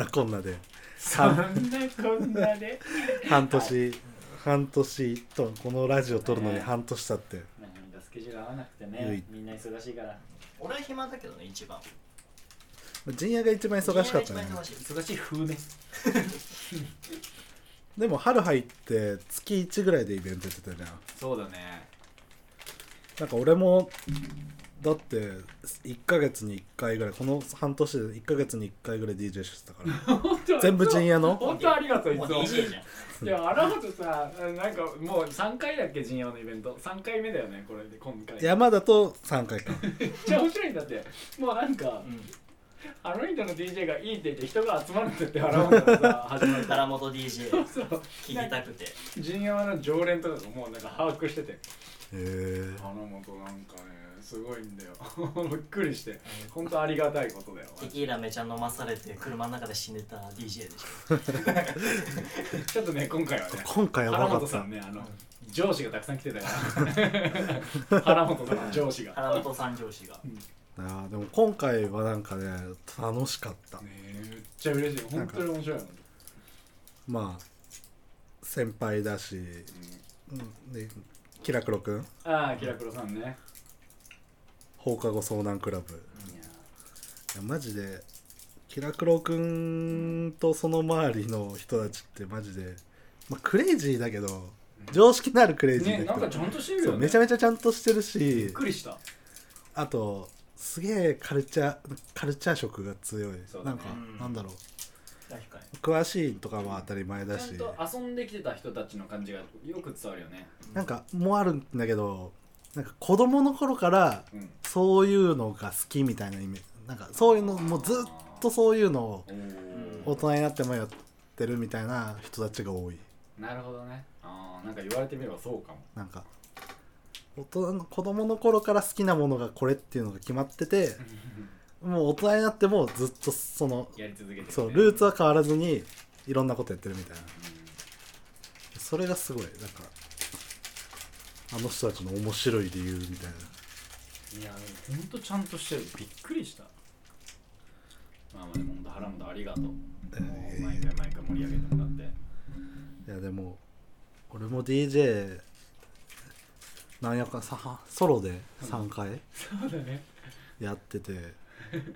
なこんなで。そんなこんなで。半年。半年とこのラジオ撮るのに半年経って。なんかスケジュール合わなくてね。みんな忙しいから。俺は暇だけどね一番。陣屋が一番忙しかったね。一番忙しい。忙しい風ね。でも春入って月1ぐらいでイベントやってたじゃん。そうだね。なんか俺もだって1ヶ月に1回ぐらいこの半年で1ヶ月に1回ぐらい DJ してたから。全部陣屋の？本当ありがとういつも。DJ じゃん。いや荒本さなんかもう3回だっけ陣屋のイベント。3回目だよねこれで今回。山だと3回か。めっちゃ面白いんだって。もうなんかうん。あの人の DJ がいいって言って人が集まるんだって荒本がさ 始まる。から原本 DJ そうそう。聞きたくて。陣山の常連とかがもうなんか把握してて。へえ花本なんかねすごいんだよ。びっくりして。本当ありがたいことだよ。テキーラめちゃ飲まされて車の中で死んでた DJ でしょ。ちょっとね今回はね今回やば原本さんねあの上司がたくさん来てたから。原本さんの上司が。原本三上司が。あーでも今回はなんかね楽しかった。めっちゃ嬉しい。本当に面白いもんまあ先輩だし、うん、でキラクロくん？ああキラクロさんね放課後遭難クラブ。いいややマジでキラクロくんとその周りの人たちってマジで、まあ、クレイジーだけど常識のあるクレイジーな人、ねなんかちゃんとしてるよね。そうめちゃめちゃちゃんとしてるびっしくりした。あとすげえカルチャーカルチャー色が強い、そうなんか、うん。なんだろう。確かに。詳しいとかは当たり前だし。ちゃんと遊んできてた人たちの感じがよく伝わるよね。なんかもうあるんだけどなんか子供の頃からうん。そういうのが好きみたいなイメージ。なんかそういうのもうずっとそういうのをお大人になってもやってるみたいな人たちが多い。ーなるほどね。ああなんか言われてみればそうかも。なんか大人の子供の頃から好きなものがこれっていうのが決まっててもう大人になってもずっとそのやり続けてる。ねそうルーツは変わらずにいろんなことやってるみたいな。それがすごい。なんかあの人たちの面白い理由みたいな。いやほんとちゃんとしてる。びっくりした。まあまあでもほんと原本ありがとう。もう毎回毎回盛り上げてもらって。いやでも俺も DJ なんやかさソロで3回そうだね。やってて。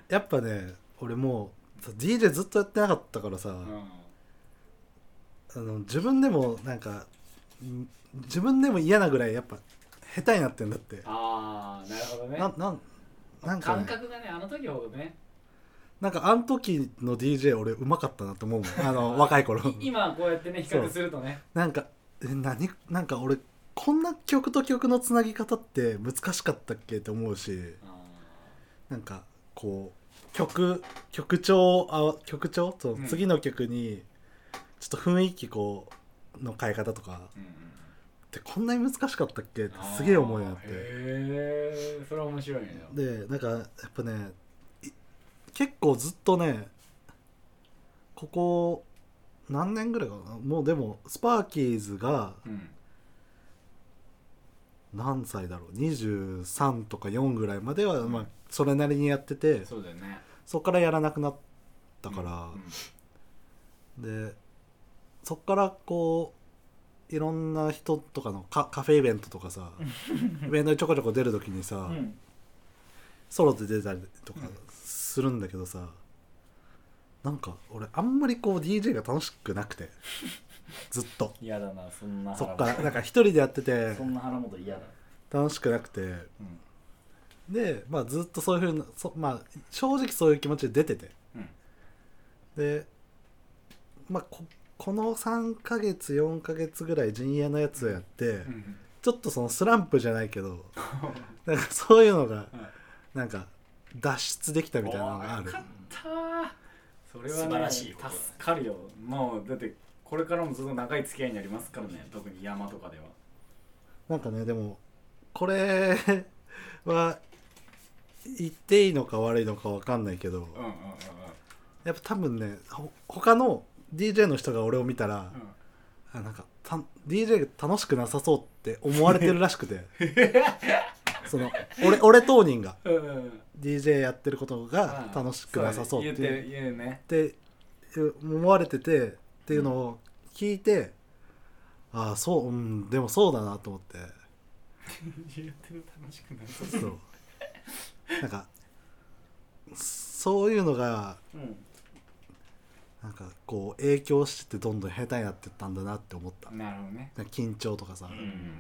やっぱね俺もう DJ ずっとやってなかったからさ、うん。あの自分でもなんかん自分でも嫌なぐらいやっぱ下手になってんだって。ああなるほどね。ななんなんか、ね、感覚がねあの時ほどね。なんかあの時の DJ 俺うまかったなと思うもん。あの若い頃。い今こうやってね比較するとね。なんかえ何なんか俺こんな曲と曲のつなぎ方って難しかったっけって思うし。あなんかこう曲曲調あ曲調？そう、うん次の曲にちょっと雰囲気こうの変え方とか。ーうんうんってこんなに難しかったっけ？ってすげえ思いになって。へえそれは面白いね。でなんかやっぱねい結構ずっとねここ何年ぐらいかな？もうでもスパーキーズがうん。何歳だろう？23とか4ぐらいまでは、うん。まあそれなりにやっててそうだよね。そこからやらなくなったから、うん。でそっからこういろんな人とかのカカフェイベントとかさイベントにちょこちょこ出る時にさ、うん。ソロで出たりとかするんだけどさ、なんか俺あんまりこう DJ が楽しくなくてずっと。嫌だなそんなそっからなんか一人でやっててそんな腹元嫌だ。楽しくなくて。うん。で、まあ、ずっとそういうふうなそ、まあ、正直そういう気持ちで出てて。うん。で、まあ、ここの3ヶ月4ヶ月ぐらい陣屋のやつをやって、うんちょっとそのスランプじゃないけど なんかそういうのがなんか脱出できたみたいなのがある。おーよかったそれはね素晴らしいこと。だ助かるよ。もうだってこれからもずっと長い付き合いになりますからね特に山とかでは。なんかねでもこれ は言っていいのか悪いのか分かんないけどうんうんうん。やっぱ多分ねほ他の DJ の人が俺を見たら、あなんかた DJ が楽しくなさそうって思われてるらしくて。その俺俺当人がうんうんうん。DJ やってることが楽しくなさそうって思われててっていうのを聞いて、ああそううんでもそうだなと思って。やってる楽しくないそう。なんかそういうのがうん。なんかこう影響してどんどん下手になってったんだなって思った。なるほどね。緊張とかさ、うん。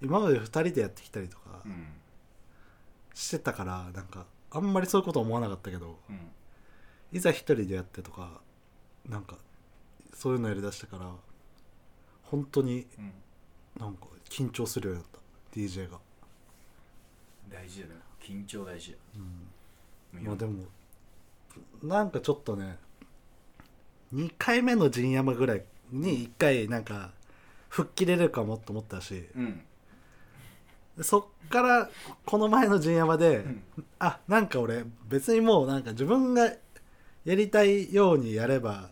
今まで2人でやってきたりとかうんしてたからなんかあんまりそういうこと思わなかったけどうん。いざ1人でやってとかなんかそういうのやりだしてから本当にうん。なんか緊張するようになった。DJ が、大事だよ。緊張大事。うん、まあでもなんかちょっとね2回目の陣山ぐらいに1回なんか吹っ切れるかもと思ったしうん。そっからこの前の陣山で、うん。あなんか俺別にもうなんか自分がやりたいようにやれば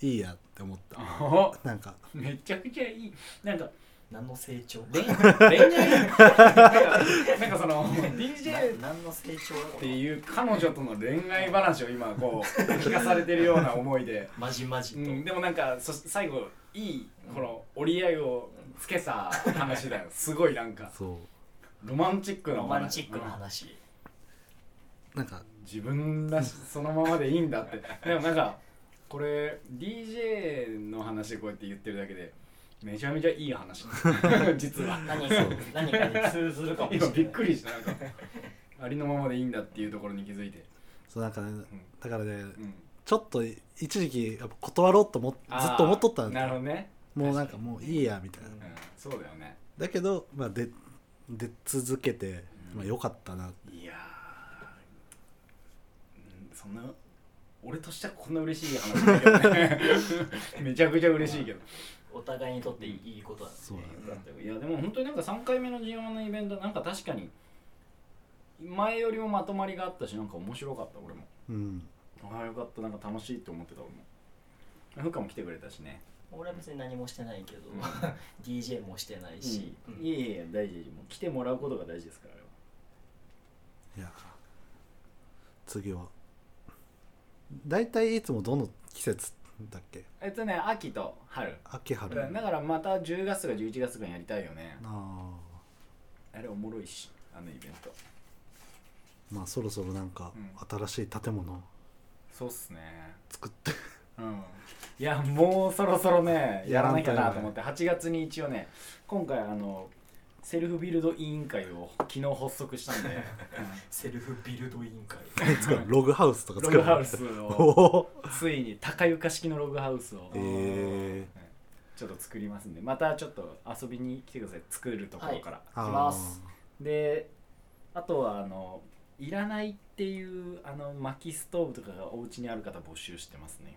いいやって思った。おなんか。めちゃくちゃいい。なんか何の成長？恋恋愛？なんかなんかその DJ 何の成長？だていう彼女との恋愛話を今こう 聞かされてるような思いで、まじまじと、うん、でもなんかそ最後いいこの折り合いをつけた話だよ。すごいなんかそう。ロマンチックなおロ話マンチックな話、なんか自分らしそのままでいいんだってでもなんかこれ DJ の話こうやって言ってるだけでめちゃめちゃいい話。実は。何か何かに通ずるかもしれない。今びっくりしたなんか。ありのままでいいんだっていうところに気づいて、そうなんかねだからねうん、ちょっと一時期やっぱ断ろうと思っずっと思っとったんなるほだどね、もうなんかもういいやみたいな。うん、そうだよね。だけどまあで出続けて、まあ、よかったな。いやー。うんそんな俺としてはこんな嬉しい話だけどね。めちゃくちゃ嬉しいけどお互いにとっていいことだね。そうだねいやでも本当になんか3回目の G1 のイベントなんか確かに前よりもまとまりがあったしなんか面白かった俺も。うん。ああよかったなんか楽しいって思ってた俺も。ふかも来てくれたしね。俺は別に何もしてないけど、うん。DJ もしてないし、うん。いえいえ大事もう来てもらうことが大事ですからあれはいや。次は。大体いつもどの季節だっけ？えっとね秋と春。秋春。だからまた10月とか11月とかにやりたいよね。ああれおもろいしあのイベント。ーまあそろそろなんかう新しい建物そうっすね。作って。うん。いやもうそろそろね やらなきゃなと思って8月に一応ね今回あのセルフビルド委員会を昨日発足したんで、セルフビルド委員会。作るログハウスとかロ作るグハウスおをおついに高床式のログハウスを、えうんちょっと作りますんで。またちょっと遊びに来てください。作るところから、ー、きます。であとはあのいらないっていうあの薪ストーブとかがお家にある方募集してますね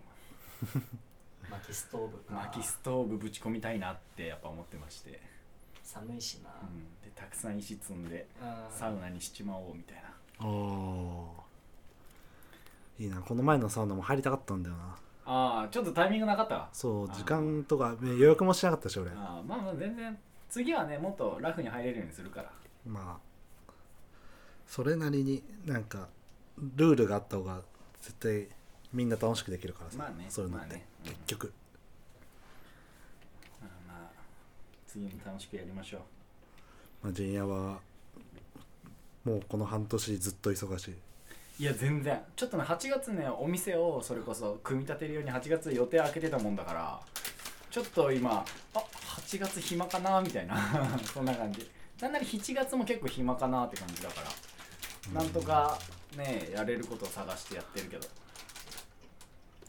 薪ストーブ薪ストーブぶち込みたいなってやっぱ思ってまして、寒いしな、うん、でたくさん石積んでうん。サウナにしちまおうみたいな。おおー。いいな。この前のサウナも入りたかったんだよな。ああちょっとタイミングなかったわ。そう時間とかね予約もしなかったし俺。ああまあまあ全然次はねもっとラフに入れるようにするから。まあそれなりになんかルールがあった方が絶対みんな楽しくできるからさ、まあねそういうのって、まあね。うん結局まあまあ次も楽しくやりましょう。まあ陣屋はもうこの半年ずっと忙しい。いや全然。ちょっとね8月ねお店をそれこそ組み立てるように8月予定開けてたもんだからちょっと今あ8月暇かなみたいな そんな感じ。なんなら7月も結構暇かなって感じだからなんとかねやれることを探してやってるけど、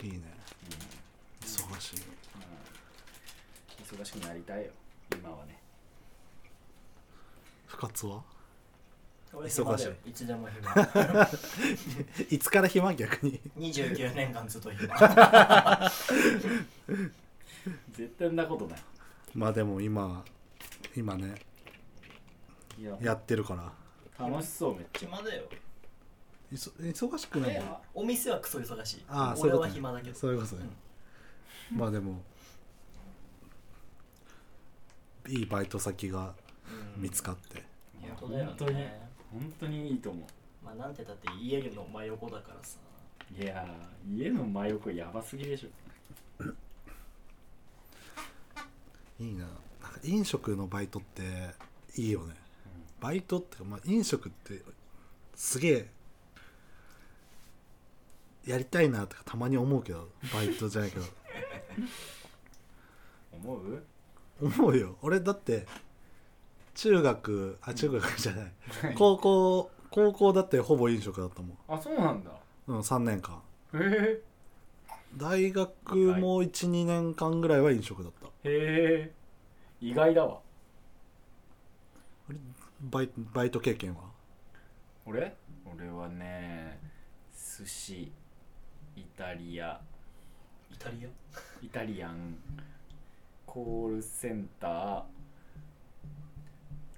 いいね。忙しい。うん、忙しくなりたいよ今はね。不活は？俺忙しい。暇だよ。いつでも暇。いつから暇？逆に。29年間ずっと暇。絶対んなことない。まあでも今今ね。いや。やってるから。楽しそうめっちゃ。暇だよ。いそ忙しくないえお店はクソ忙しい。ああそういう俺ことね。は暇だけど。そういうことね、まあでもいいバイト先がうん。見つかって、いや本当だよ本当に。ね本当にいいと思う。まあなんてだって家の真横だからさ。いやー家の真横やばすぎでしょ。いいな。なんか飲食のバイトっていいよね。バイトってか、まあ、飲食ってすげえやりたいなとかたまに思うけどバイトじゃないけど。思う？思うよ。俺だって中学あ中学じゃない。高校高校だってほぼ飲食だったもん。あそうなんだ。うん3年間。へ大学も12年間ぐらいは飲食だった。えへえ。意外だわ。バイバイト経験は？俺？俺はね寿司イタリア。イタリア？イタリアンコールセンター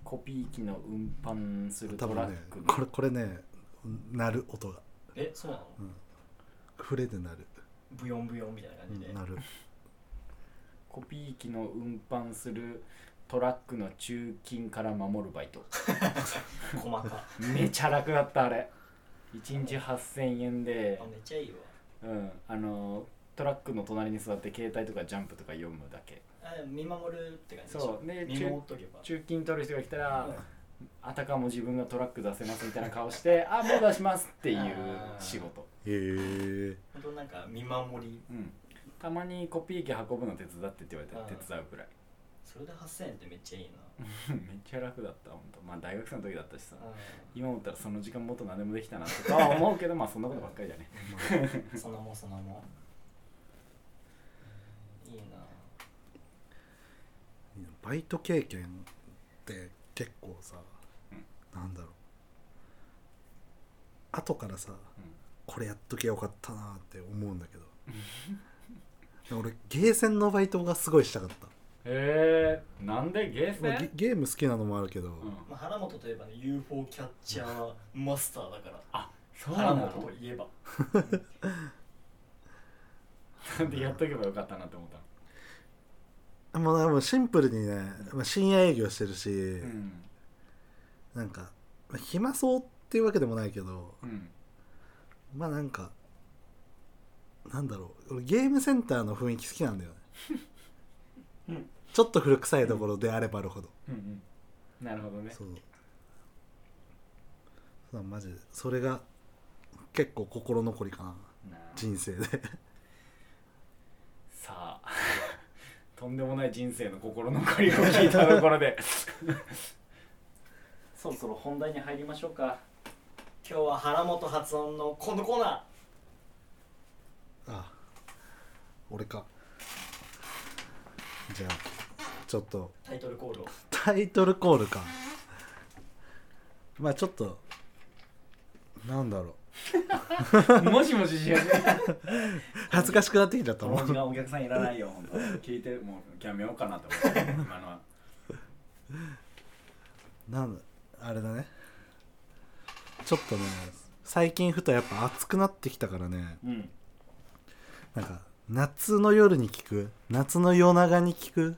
コピー機の運搬する多トラックの。これこれね鳴る音が。えそうなの？触れで鳴る。ブヨンブヨンみたいな感じで、鳴る。コピー機の運搬するトラックの中金から守るバイト。細か。めちゃ楽だったあれ。1日8000円で。あめっちゃいいわ。うん。あのトラックの隣に座って携帯とかジャンプとか読むだけ。あ見守るって感じでしょ？そう。で見守っとけば。中金取る人が来たら、うん。あたかも自分がトラック出せますみたいな顔して「あもう出します」っていう仕事、へえ本当なんか見守り。うん、たまにコピー機運ぶの手伝ってって言われてうん手伝うくらい。それで8000円ってめっちゃいいな。めっちゃ楽だった本当まあ大学生の時だったしさ。う今思ったらその時間もっと何でもできたなとかは思うけど まあそんなことばっかりだね。ん。そんなもんそんなもん。いいなバイト経験って結構さ、なんだろう。後からさ、これやっとけよかったなって思うんだけど。俺ゲーセンのバイトがすごいしたかった、へえなんでゲーセまあンゲゲーム好きなのもあるけど、うん。まあ、原本といえばね UFO キャッチャーマスターだから。あそう原なの？本といえば。なんでやっとけばよかったなって思ったもうでもシンプルにね、まあ、深夜営業してるし、うん。なんかまあ暇そうっていうわけでもないけどうん。まあなんかなんだろう俺ゲームセンターの雰囲気好きなんだよね、う んちょっと古臭いところであればあるほど、うん。うんなるほどね。そう。そうマジで。それが結構心残りかな。人生で。さあとんでもない人生の心残りを聞いたところで。そろそろ本題に入りましょうか。今日は原本発音のこのコーナー。あ俺か。じゃあちょっと。タイトルコールを。タイトルコールか。まあちょっとなんだろう もしもしし恥ずかしくなってきちゃったもん。時間お客さんいらないよ。本当聞いてもうやめようかなと思って。今のは。なんだあれだね。ちょっとね最近ふとやっぱ暑くなってきたからね。うん。なんか夏の夜に聞く夏の夜長に聞く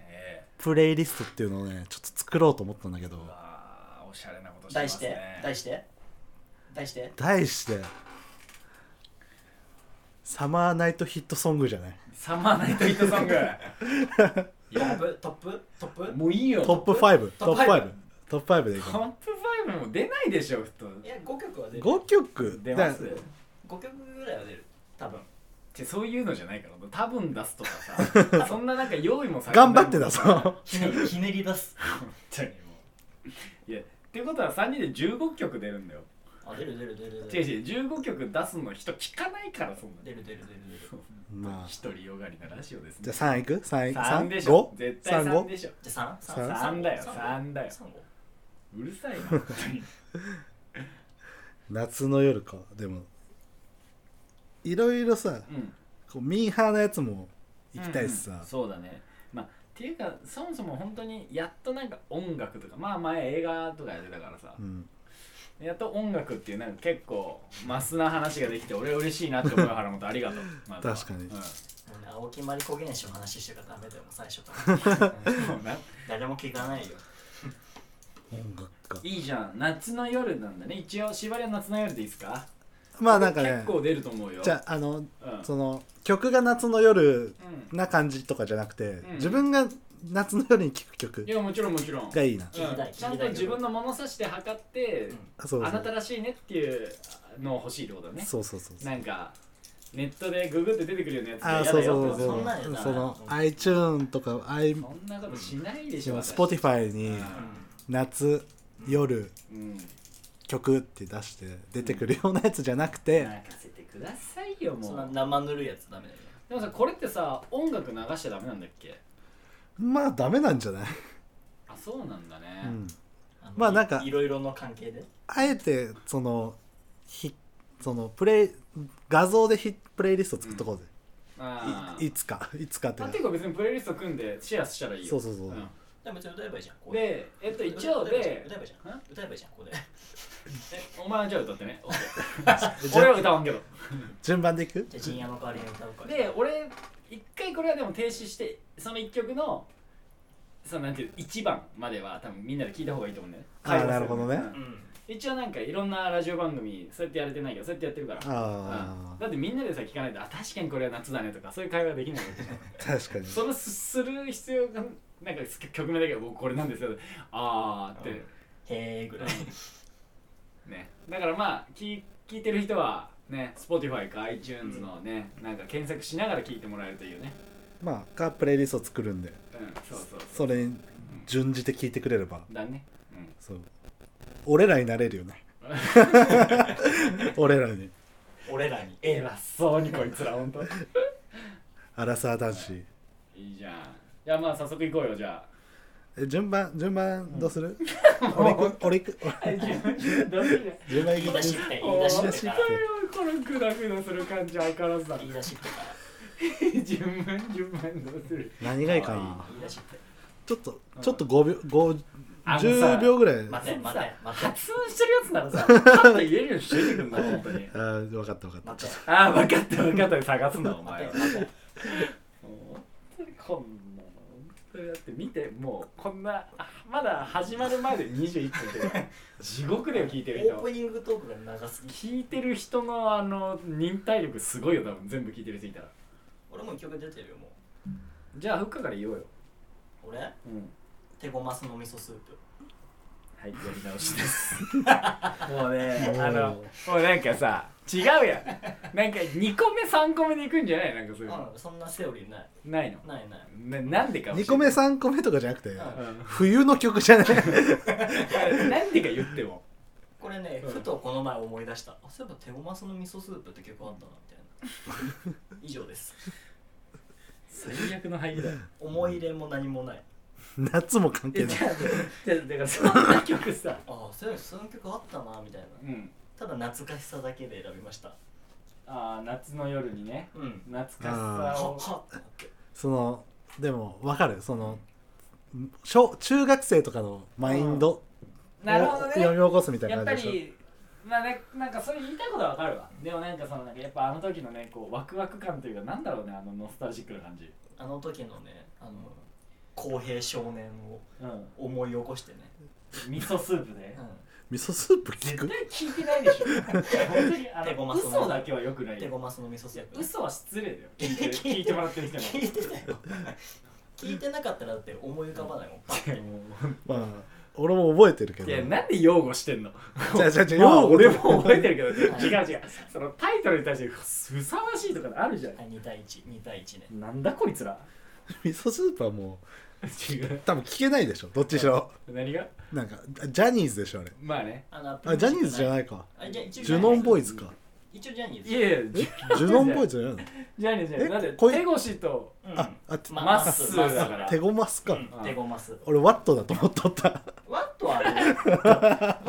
えプレイリストっていうのをねちょっと作ろうと思ったんだけど。えうわーおしゃれなことして題して題して題して？題して。サマーナイトヒットソングじゃない？サマーナイトヒットソング。トップ？トップ？トップ？もういいよ。トップ5トップトップ5トップ5でいいかトップ5も出ないでしょ普通。いや5曲は出る。5曲？出ますだ5曲ぐらいは出る。多分。ってそういうのじゃないから。多分出すとかさ。そんななんか用意もされてない頑張って出そう。ひねりひねり出す。本当にもう。いやってことは3人で15曲出るんだよあ出る出る出る出る。違う違う15曲出すの人聞かないからそんな。出る出る出る出る。まあ。一人よがりなラジオですね。じゃあ3いく ?3 いく？3でしょ。絶対3 3?5? でしょ。じゃあ三？3 3だよ3だよ。三？五？うるさいな本当に。夏の夜か。でもいろいろさうん。こうミーハーなやつも行きたいしさ、うんうん。そうだね。まあっていうかそもそも本当にやっとなんか音楽とかまあ前映画とかやってたからさ、うんやっと音楽っていうなんか結構マスな話ができて俺嬉しいなって思うよ原本ありがとう、ま確かに。うん。もうね青木まりこ原子の話してからダメだよ最初から。誰 も聞かな。いよ音楽か。いいじゃん。夏の夜なんだね。一応縛りは夏の夜でいいですか？まあなんかね結構出ると思うよ。じゃああのうん。その曲が夏の夜うな感じとかじゃなくて、ん。自分が夏の夜に聴く曲んいやもちろんもちろん。がいいな、うん。ちゃんと自分の物差しで測ってあそうそう。あなたらしいねっていうのを欲しいってことだね。そうそうそうそう。なんかネットでググって出てくるようなやつあでそうそうそうそんなんやなそのうん iTune とか i そんなことしないでしょ私。Spotify にうん。夏夜うん曲って出して出てくるようなやつじゃなくて、任せてくださいよそんなもう生ぬるいやつダメだよ。ねでもさこれってさ音楽流しちゃダメなんだっけ？まあダメなんじゃない、あそうなんだね、うん、まあなんかいろいろの関係で？あえてそのひそのプレイ画像でヒプレイリスト作っとこうぜ、あいいつかいつかってあていうか別にプレイリスト組んでシェアしたらいいよ。そうそうそう、ん。でも別に歌えばいいじゃんここで。でえっと一応で歌えばいいじゃんん。歌えばいいじゃんここで。えお前はじゃあ歌ってね。俺は歌わんけど。順番 でいく？じゃあ陣屋の代わりに歌うか。らで俺一回これはでも停止してその一曲のそのなんていう1番までは多分みんなで聞いた方がいいと思うんだよね。あー会話すなるほどね。うん。うん。一応なんかいろんなラジオ番組そうやってやれてないけどそうやってやってるから。あうん。だってみんなでさ聞かないとあ確かにこれは夏だねとかそういう会話できないわけじゃん。あ確かに。そのすする必要がなんか曲名だけど僕これなんですよあーって、へえぐらい。ね。だからまあ聞い聞いてる人はね Spotify か iTunes のね、なんか検索しながら聞いてもらえるというね。まあかプレイリスト作るんで。うんそうそうそそれに準じて聞いてくれれば。うだね。うん。そう。俺らになれるよね。俺らに。俺らに。偉そうにこいつらほんと。アラサー男子。い。いじゃん。じゃあまあ早速行こうよじゃえ順番順番どうする、俺行く？俺行く？順番言い行く出しっぺ言い出しっ言い出しっぺ。このグダグダする感じ相変わらずだ言い出しっぺ。から順番順番どうする？何がいいかな言い出しっぺ。ちょっとちょっと5秒5あのさ10秒ぐらい。待て待て待て。発音してるやつならさパッと言えるようにしてくんな本当にあー分かった分かった。待て。ああ分かった分かった。探すなお前は。待て待て。本当にこんって見てもうこんなあまだ始まる前で21分って地獄だよ聞いてる人。オープニングトークが長すぎ。聞いてる人のあの忍耐力すごいよ多分全部聞いてる人いたら。俺も一曲出てるよもじゃあフッカから言おうよ。う俺？うん。手ごますの味噌スープ。はいやり直しです。もうねあのもうなんかさ違うやん。なんか2個目3個目でいくんじゃない？なんかそういうの。うんそんなセオリーない。ないの？ないない。ななんでか教えて。2個目3個目とかじゃなくてうん。冬の曲じゃない？なんでか言っても。これねうん。ふとこの前思い出した。あそういえば手ごますの味噌スープって曲あったなみたいな。以上です。最悪の入りだ。よ思い入れも何もない。夏も関係ない。えじゃあじゃあだからそんな曲さあそういえばその曲あったなみたいなうんただ懐かしさだけで選びました。ああ夏の夜にね。うん。懐かしあさを。そのでも分かる。その小中学生とかのマインドをなるほど読みね起こすみたいやっぱな感じでしりまあねなんかそれ言いたいことはわかるわ。でもなんかそのなんかやっぱあの時のねこうワクワク感というかなんだろうねあのノスタルジックな感じ。あの時のねあの公平少年をうん。思い起こしてね、味噌スープで。うょ味噌スープ聞く？絶対聞いてないでしょ。本当にあの手ごますの嘘だけはよくないん、手よごますの味噌スープ嘘は失礼だよ。聞いてる。聞いてもらってる人に聞いてたよ。聞いてなかったらだって思い浮かばないもん。パッて。まあ。俺も覚えてるけど。いやなんで擁護してんの？じゃあじゃあじゃあまあ用語俺も覚えてるけど違う違う。そのタイトルに対してふさわしいとかあるじゃん。はい2対12対1ね。なんだこいつら。味噌スープはも違う。う多分聞けないでしょ。どっちにしろ。何が？なんかジャニーズでしょあれ。まあね。あのあジャニーズじゃいないか。あじゃあ一応ジュノンボーイズか。一応ジャニーズ。いやいやえ？ジュノンボーイズじゃないの？じゃあねじゃあねえ？だってこい手越とうん。ああてままっすーだから。手ごますか、うん手ごます俺ワットだと思っとった。ワットはあれワ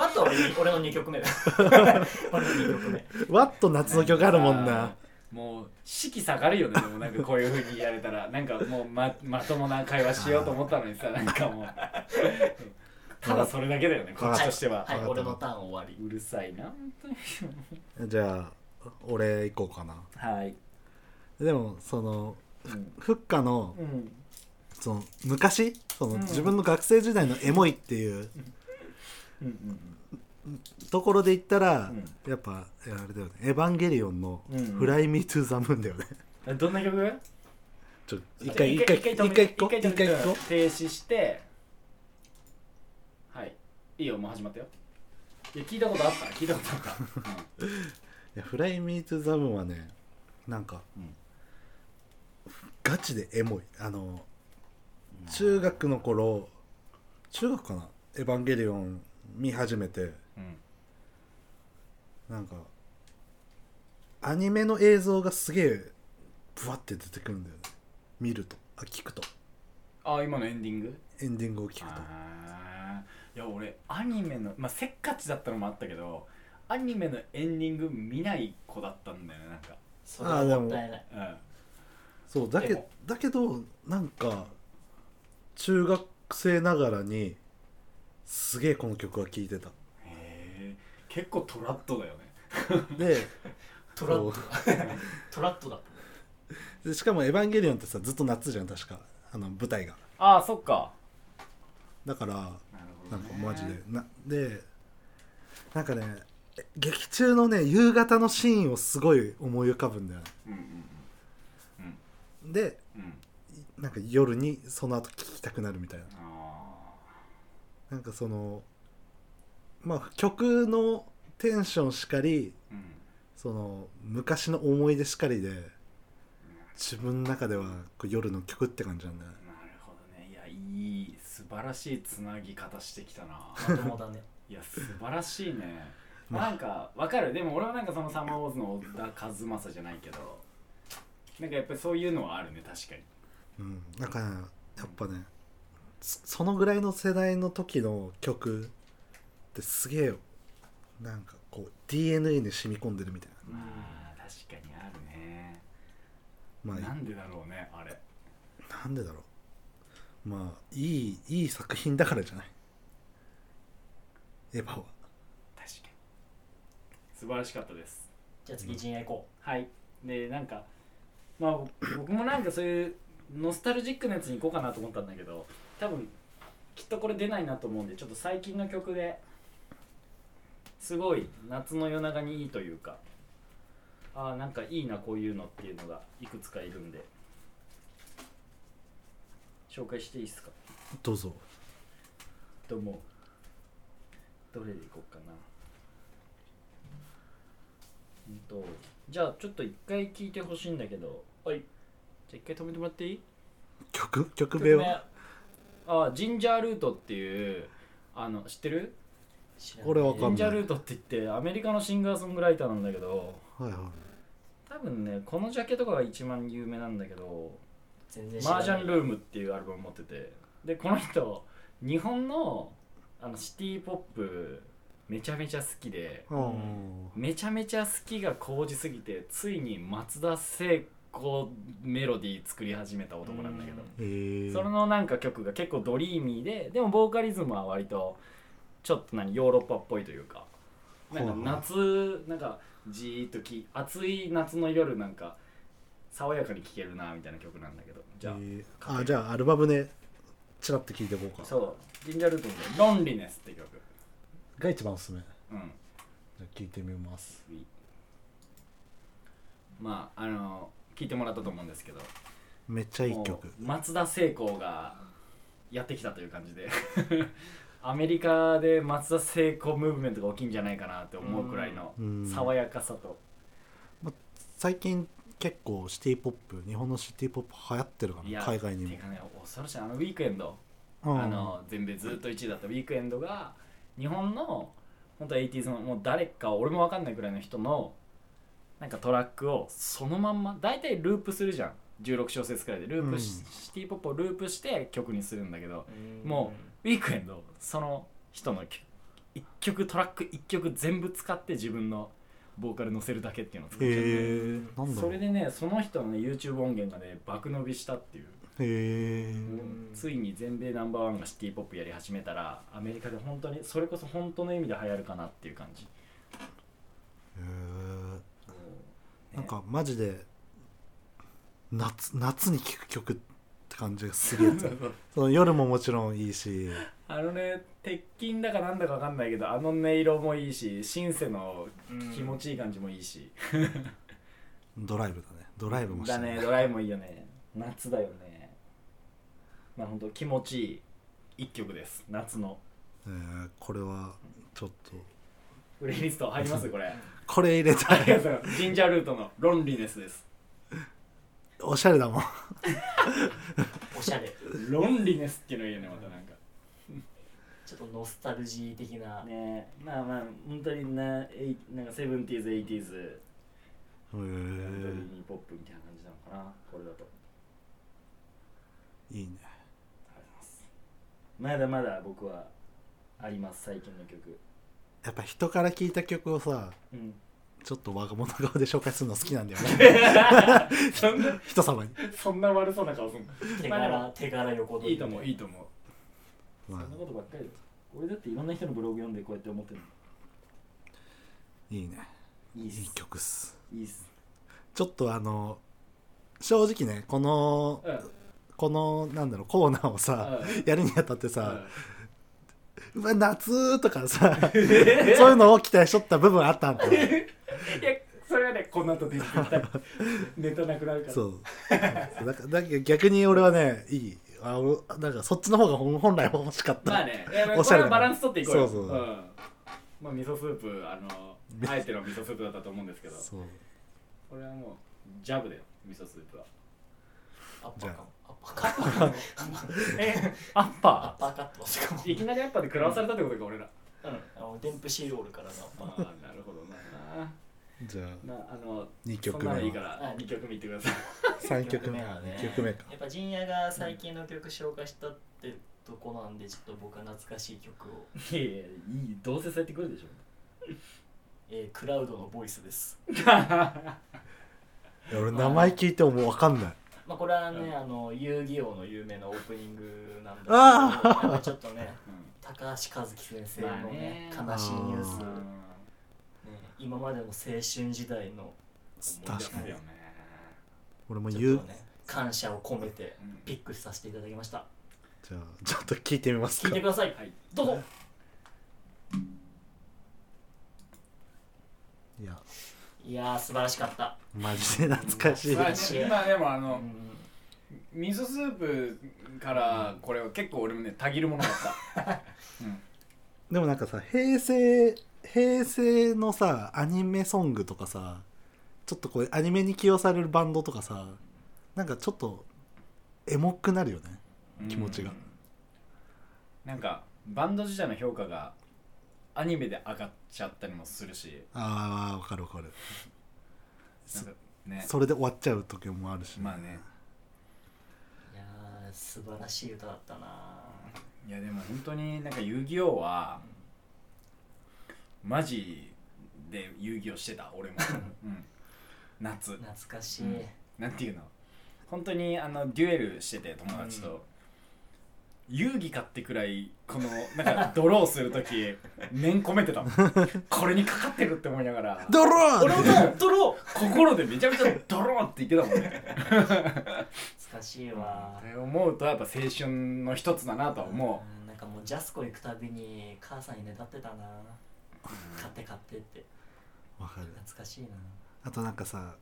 ットは俺に俺の2曲目だ。よ 俺の2曲目。ワット夏の曲あるもんなもう士気下がるよね。でもなんかこういうふうにやれたら。なんかもうままともな会話しようと思ったのにさ。なんかもう。ただそれだけだよね。こっちとしては、はい。俺のターン終わり。うるさいな。じゃあ俺行こうかな。はい、でもそのうん。フッカのうん。その昔？そのうん。自分の学生時代のエモいっていう。うん。うんところで言ったら、うん。やっぱあれだよね「エヴァンゲリオン」のうんうん「 Fly Me to the Moon」だよね。えどんな曲？ちょ一回一回一回一回一回一個停止して。はい。いいよもう始まったよ。いや聞いたことあった。聞いたことあった、いや Fly Me to the Moon はねなんか、うん。ガチでエモい。あの中学の頃中学かな「エヴァンゲリオン」見始めて。うんなんかアニメの映像がすげえブワって出てくるんだよね。見ると。あ聞くと。あ今のエンディング？エンディングを聞くと。あー。いや俺アニメのまあせっかちだったのもあったけどアニメのエンディング見ない子だったんだよねなんか。それはもったいない。うん。そうだけだけどなんか中学生ながらにすげえこの曲は聴いてた結構トラッドだよね。で トラッそト トラットだでしかも「エヴァンゲリオン」ってさずっと夏じゃん確か。あの舞台が。ああそっか。だからなるほなんかマジで。なでなんかね劇中のね夕方のシーンをすごい思い浮かぶんだよね。うんうんでうん。うん。なんか夜にその後聴きたくなるみたいな。あなんかそのまあ曲のテンションしかりーうんその昔の思い出しかりで自分の中ではこう夜の曲って感じなんだなるほどね。いやいい素晴らしいつなぎ方してきたな。まともだね。いや素晴らしいね。まあ。なんかわかる。でも俺はなんかそのサマーウォーズの小田和正じゃないけどなんかやっぱりそういうのはあるね確かに。うん。だからやっぱねそそのぐらいの世代の時の曲ってすげえなんかこう DNA に染み込んでるみたいまあ確かにあるね。なまあなんでだろうねあれ。なんでだろう。まあいいいい作品だからじゃない。エヴァは。確かに。素晴らしかったです。じゃあ次陣営行こはい。でなんかまあ僕僕もなんかそういうノスタルジックなやつに行こうかなと思ったんだけど多分きっとこれ出ないなと思うんでちょっと最近の曲ですごい夏の夜長にいいというかああなんかいいなこういうのっていうのがいくつかいるんで。紹介していいですか？どうぞ。どうも。どれでいこうかな。うんとじゃあちょっと一回聞いてほしいんだけど。はい。じゃあ一回止めてもらっていい？曲？曲名は？あジンジャールートっていうあの知ってる？う知らない。俺わかんない。ジンジャールートって言ってアメリカのシンガーソングライターなんだけどはいはい。多分ねこのジャケとかが一番有名なんだけど全然知らない。マージャンルームっていうアルバム持っててでこの人日本のあのシティポップめちゃめちゃ好きであめちゃめちゃ好きが高じすぎてついに松田聖子メロディー作り始めた男なんだけど。へえそれのなんか曲が結構ドリーミーででもボーカリズムは割とちょっと何ヨーロッパっぽいというか。なんかはい夏なんかじーっとき暑い夏の夜なんか爽やかに聴けるなみたいな曲なんだけど。じゃあ、へーあじゃあアルバムでチラッと聴いていこうか。そう。ジンジャールートの「ロンリネス」って曲。が一番おすすめ。じうん。ゃあ聴いてみます。まああの聞いてもらったと思うんですけど。めっちゃいい曲。松田聖子がやってきたという感じでアメリカで松田聖子ムーブメントが起きんじゃないかなって思うくらいのうん。爽やかさと。最近結構シティポップ日本のシティポップ流行ってるかな海外にも。てかね恐ろしい。あのウィークエンド。うん。あの全米ずっと1位だった。ウィークエンドが日本の本当は 80s のもう誰か俺も分かんないくらいの人のなんかトラックをそのまんま大体ループするじゃん。16小節くらいで。ループし、うん。シティポップをループして曲にするんだけどうんもウィークエンドその人の1曲トラック1曲全部使って自分のボーカル乗せるだけっていうのを作っちゃって、そう。れでねその人のね YouTube 音源がね爆伸びしたっていう。ついに全米ナンバーワンがシティポップやり始めたらアメリカで本当にそれこそ本当の意味で流行るかなっていう感じ、へえなんかマジで夏夏に聴く曲ってって感じがするやつ。その夜ももちろんいいし。あのね鉄筋だかなんだかわかんないけどあの音色もいいしシンセの気持ちいい感じもいいし、ドライブだね。ドライブもしてだねドライブもいいよね。夏だよね。まあほんと気持ちいい一曲です。夏の。えーこれはちょっと。プレイリスト入ります？これ。これ入れたい。 Ginger Root の Loneliness ですおしゃれだもん。おしゃれ。ロンリネスっていうのいいよねまたなんか。ちょっとノスタルジー的な。ねまあまあ本当になえいなんか seventies eighties。へカントリーーポップみたいな感じなのかな。これだと。いいね。まだまだ僕はあります最近の曲。やっぱ人から聞いた曲をさうんちょっと我が物顔で紹介するの好きなんだよね。そんな人様に、そんな悪そうな顔すんの？手柄手柄横取りいいと思ういいと思う。まそんなことばっかり。だよ俺だっていろんな人のブログ読んでこうやって思ってるいいね。いいいい曲っす。いいっす。ちょっとあの正直ねこのうん。このなんだろうコーナーをさやるにあたってさ「うわ夏」とかさ そういうのを期待しとった部分あったんだ この後出てきた ネタなくなるから。そう。だからだ逆に俺はねいい。あ俺なんかそっちの方が本本来欲しかった、まあね。いやまあおしゃれなこれはバランス取っていこうよ。そうそう。ん。まあ味噌スープあの あえての味噌スープだったと思うんですけど。そう。これはもうジャブだよ味噌スープは。アッパじゃあ。ーカアッパーカットえアッアッパパーカット。しかもーいきなりアッパーで食らわされたってことか俺ら。うん。あのデンプシーロールからのアッパ あーあなるほどなじゃあまああの2そ曲目いいかはら2曲目いってください。3曲目はね。2曲目か。やっぱ陣屋が最近の曲紹介したってとこなんでちょっと僕は懐かしい曲を、いやいやいいどうせそうやってくるでしょ。えークラウドのボイスです。いや俺名前聞いてももう分かんない。まあこれはね、あの遊戯王の有名なオープニングなんだけどちょっとねうん。高橋和樹先生のまあね。ね悲しいニュース、今までの青春時代の確かに。よね俺も言うちょっとね感謝を込めてうん。ピックさせていただきました。じゃあちょっと聞いてみますか。聞いてください。はい。どうぞ。いや。いやー素晴らしかった、マジで懐かしい。今でもあのうん、味噌スープからこれは結構俺もねたぎるものだった。うん。でもなんかさ平成平成のさアニメソングとかさちょっとこうアニメに起用されるバンドとかさなんかちょっとエモくなるよね気持ちが。うんなんかバンド自体の評価がアニメで上がっちゃったりもするし。ああわかるわかる。なんかね。それで終わっちゃう時もあるし、まあね。いやー素晴らしい歌だったないやでも本当になんか遊戯王はマジで遊戯王してた俺も、うん、夏。懐かしい、うん。なんていうの？本当にあのデュエルしてて友達と、遊戯かってくらいこのなんかドローする時 念込めてたもん。これにかかってるって思いながら。ドロ俺もードロー心でめちゃめちゃドローって言ってたもんね。懐かしいわ。って思うとやっぱ青春の一つだなとは思う。んなんかもうジャスコ行くたびに母さんにねだってたな。う、買って買ってって。わかる。懐かしいな。あとなんかさ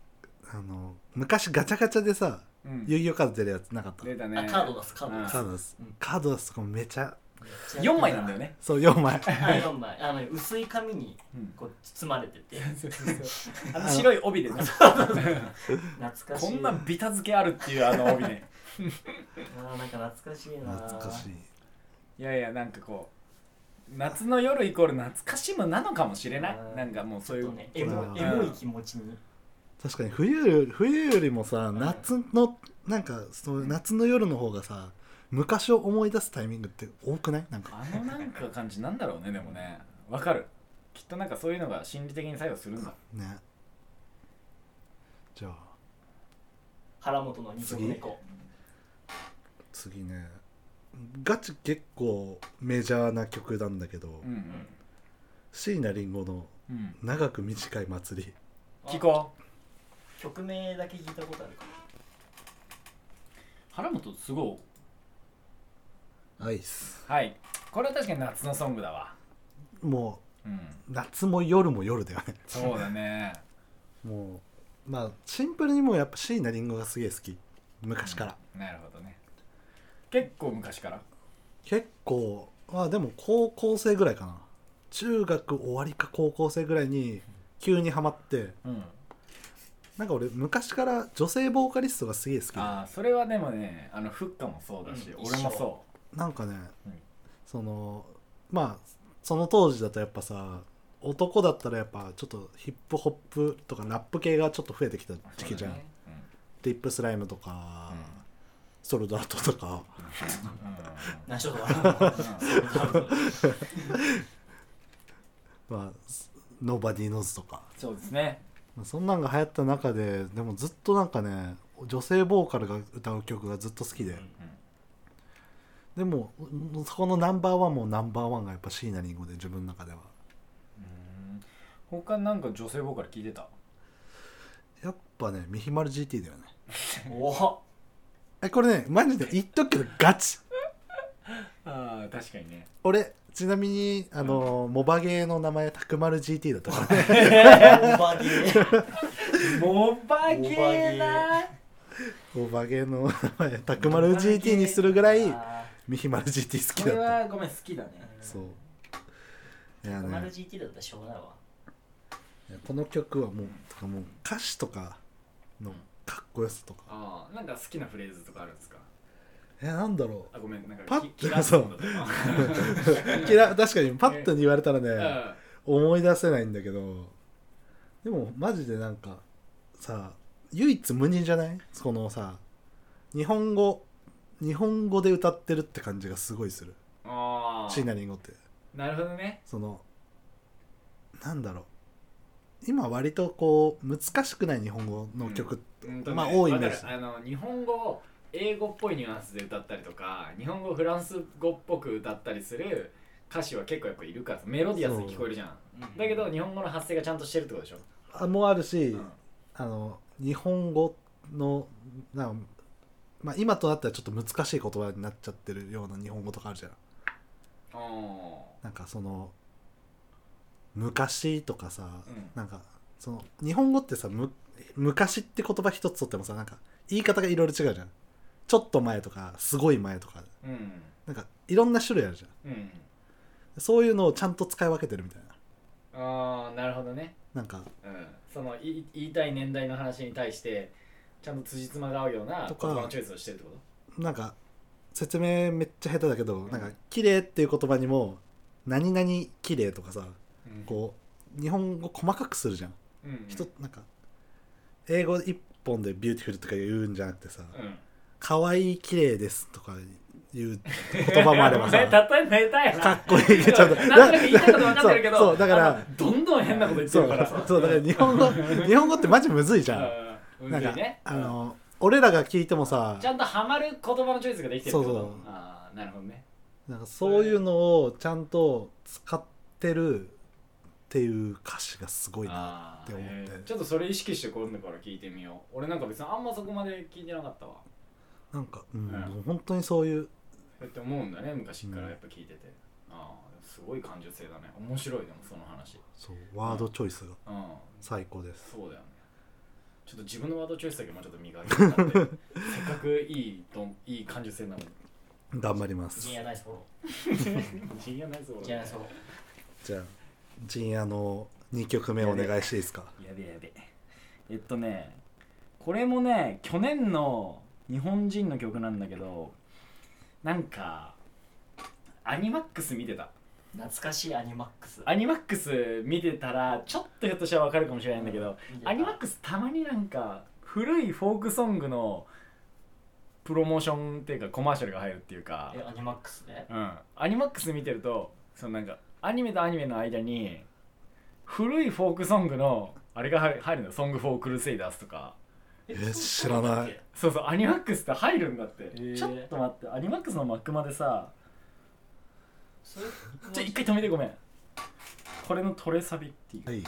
あの昔ガチャガチャでさうん。遊戯王カード出るやつなかった？出たね。あカード出すカードうん。出すカードです。うん。カード出すとかもめちゃ4枚なんだよね、そう4枚。あ4枚。あの薄い紙にうん、こう包まれてて。あの白い帯でね。懐かしいこんなビタ付けあるっていうあの帯ね。あーなんか懐かしいな。懐かしい。いやいやなんかこう夏の夜イコール懐かしむなのかもしれない。うん。なんかもうそういうねエモうん。エモい気持ちに。確かに冬より冬よりもさ夏のなんかそう夏の夜の方がさ昔を思い出すタイミングって多くない？なんか。あのなんか感じなんだろうねでもね。わかる。きっとなんかそういうのが心理的に作用するんだ。ね。じゃあ。原本の二足猫。次ねガチ結構メジャーな曲なんだけど、うんうん。椎名林檎のうん「長く短い祭り。聞こ曲名だけ聞いたことあるか原本すごアイス。いはい。これは確かに夏のソングだわ。もうん。う夏も夜も夜だよね。そうだね。もうまあシンプルにもうやっぱ椎名林檎がすげえ好き。昔から、なるほどね結構昔から。結構まあでも高校生ぐらいかな。中学終わりか高校生ぐらいに急にハマって。うん。なんか俺昔から女性ボーカリストがすげえ好きで。ああそれはでもねあのフッカもそうだし、うん俺もそなんかね、うん。そのまあその当時だとやっぱさ男だったらやっぱちょっとヒップホップとかラップ系がちょっと増えてきたう時期じゃん、そうだね。リップスライムとか、うんソウルドアウトとか。うん。何しろだまあノーバディーノウズとか。そうですね。まあそんなんが流行った中ででもずっとなんかね女性ボーカルが歌う曲がずっと好きで、でもうん。そこのナンバーワンもナンバーワンがやっぱ椎名林檎で自分の中では。うん。他なんか女性ボーカル聞いてた？やっぱねミヒマル GT だよね。おえこれねマジで言っとくけどガチ。ああ確かにね。俺ちなみにあの、モバゲーの名前タクマル GT だったからね。オーバーゲー。モバゲーな モバゲーの名前タクマル GT にするぐらいあミヒマル GT 好きこれだった。はごめん好きだね。そう。いやーマルね GT だったらしょうがないわ。この曲はもうとかもう歌詞とかのかっこよさとか。ああなんか好きなフレーズとかあるんですか？えなんだろあごめんなんかパッとかう。嫌い確かにパッとに言われたらねうん。思い出せないんだけど。でもマジでなんかさ唯一無二じゃない？このさ日本語日本語で歌ってるって感じがすごいする。あ椎名林檎って。あなるほどね。そのなんだろう今割とこう難しくない日本語の曲うんまあ多いイメーあの日本語を英語っぽいニュアンスで歌ったりとか日本語をフランス語っぽく歌ったりする歌詞は結構やっぱいるからメロディアスに聞こえるじゃん。だけど日本語の発声がちゃんとしてるってことでしょ、あもあるし、うん。あの日本語のなまあ、今となったらちょっと難しい言葉になっちゃってるような日本語とかあるじゃん。あなんかその昔とかさ、うん。なんかその日本語ってさむ昔って言葉一つとってもさなんか言い方がいろいろ違うじゃん。ちょっと前とかすごい前とか。ーうん。なんかいろんな種類あるじゃん。うん。そういうのをちゃんと使い分けてるみたいな。ああなるほどね。なんかうん。そのい言いたい年代の話に対してちゃんと辻褄が合うような言葉のチョイスをしてるってこなんか説明めっちゃ下手だけど、なんか綺麗っていう言葉にも何々綺麗とかさと、こう日本語細かくするじゃん。うん。うん、人なんか英語一本で beautiful とか言うんじゃなくてさうん。可愛い綺麗ですとかいう言葉もあればさ かっこいいちょっとなんとなく言いたいこと分かってるけどそうだからどんどん変なこと言ってるからそうだから日本語日本語ってマジむずいじゃん。うん。なんかね。あの俺らが聞いてもさちゃんとハマる言葉のチョイスができてるそうそう。ああなるほどね。なんかそういうのをちゃんと使ってるっていう歌詞がすごいなって思って。えーちょっとそれ意識して今度から聞いてみよう。俺なんか別にあんまそこまで聞いてなかったわ。なんか、うんうん。本当にそういうそうやって思うんだね昔からやっぱ聞いてて、ああすごい感受性だね。面白いでもその話。そうワードチョイスがうん。最高です。そうだよね。ちょっと自分のワードチョイスだけもうちょっと磨いて せっかくいいどんいい感受性なのに。頑張ります。ジンヤ ナイスフォロー。ジンヤナイスフォロじゃあ陣屋の2曲目お願いしていいですか？やべやべえ。っとねこれもね去年の日本人の曲なんだけどなんかアニマックス見てた。ー懐かしいアニマックス。アニマックス見てたらちょっとひょっとしたら分かるかもしれないんだけど、アニマックスたまになんか古いフォークソングのプロモーションっていうかコマーシャルが入るっていうか。えアニマックスねうん、アニマックス見てるとそのなんかアニメとアニメの間に古いフォークソングのあれが入入るの？よ「ソング・フォー・クルセイダース」とか。え知らない。そうそうアニマックスって入るんだって、ー。ちょっと待ってアニマックスのマックまでさそれちょ一回止めてごめん。これのトレサビっていう、はい。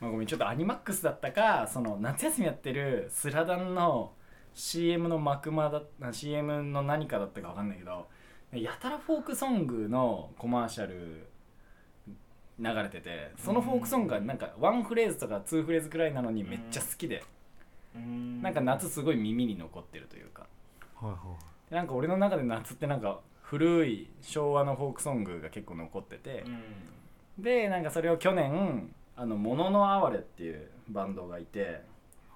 まあ、ごめんちょっとアニマックスだったかその夏休みやってるスラダンの CM の幕間だった CM の何かだったか分かんないけどやたらフォークソングのコマーシャル流れててそのフォークソングがなんかワンフレーズとかツーフレーズくらいなのにめっちゃ好きでうん。なんか夏すごい耳に残ってるというか。はいはい。でなんか俺の中で夏ってなんか古い昭和のフォークソングが結構残ってて。うん。でなんかそれを去年あの「もののあわれ」っていうバンドがいて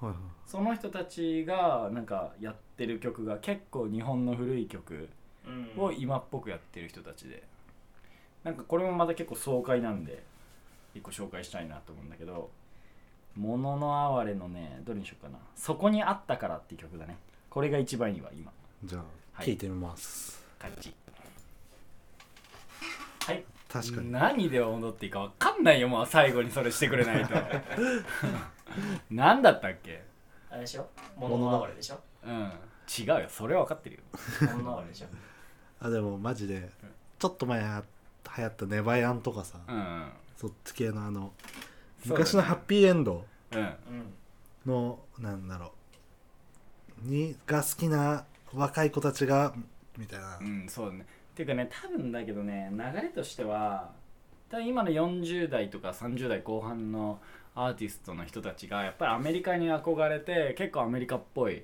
はいはい。その人たちがなんかやってる曲が結構日本の古い曲うん。を今っぽくやってる人たちでなんかこれもまた結構爽快なんで一個紹介したいなと思うんだけど「もののあわれ」のねどれにしようかな「そこにあったから」っていう曲だね。これが一番いいわ今。じゃあはい。聞いてみます、タッチ。はい。確かに。何で踊っていいか分かんないよもう最後にそれしてくれないと。何だったっけ？あれでしょ？物の流れでしょ？うん。違うよ。それは分かってるよ。物の流れでしょ？あでもマジでちょっと前は流行ったネバヤンとかさ、うん。そっち系のあの昔のハッピーエンドのなんだろう。にが好きな若い子たちがみたいな、うんそうだね。っていうかね多分だけどね流れとしては多分今の40代とか30代後半のアーティストの人たちがやっぱりアメリカに憧れて結構アメリカっぽい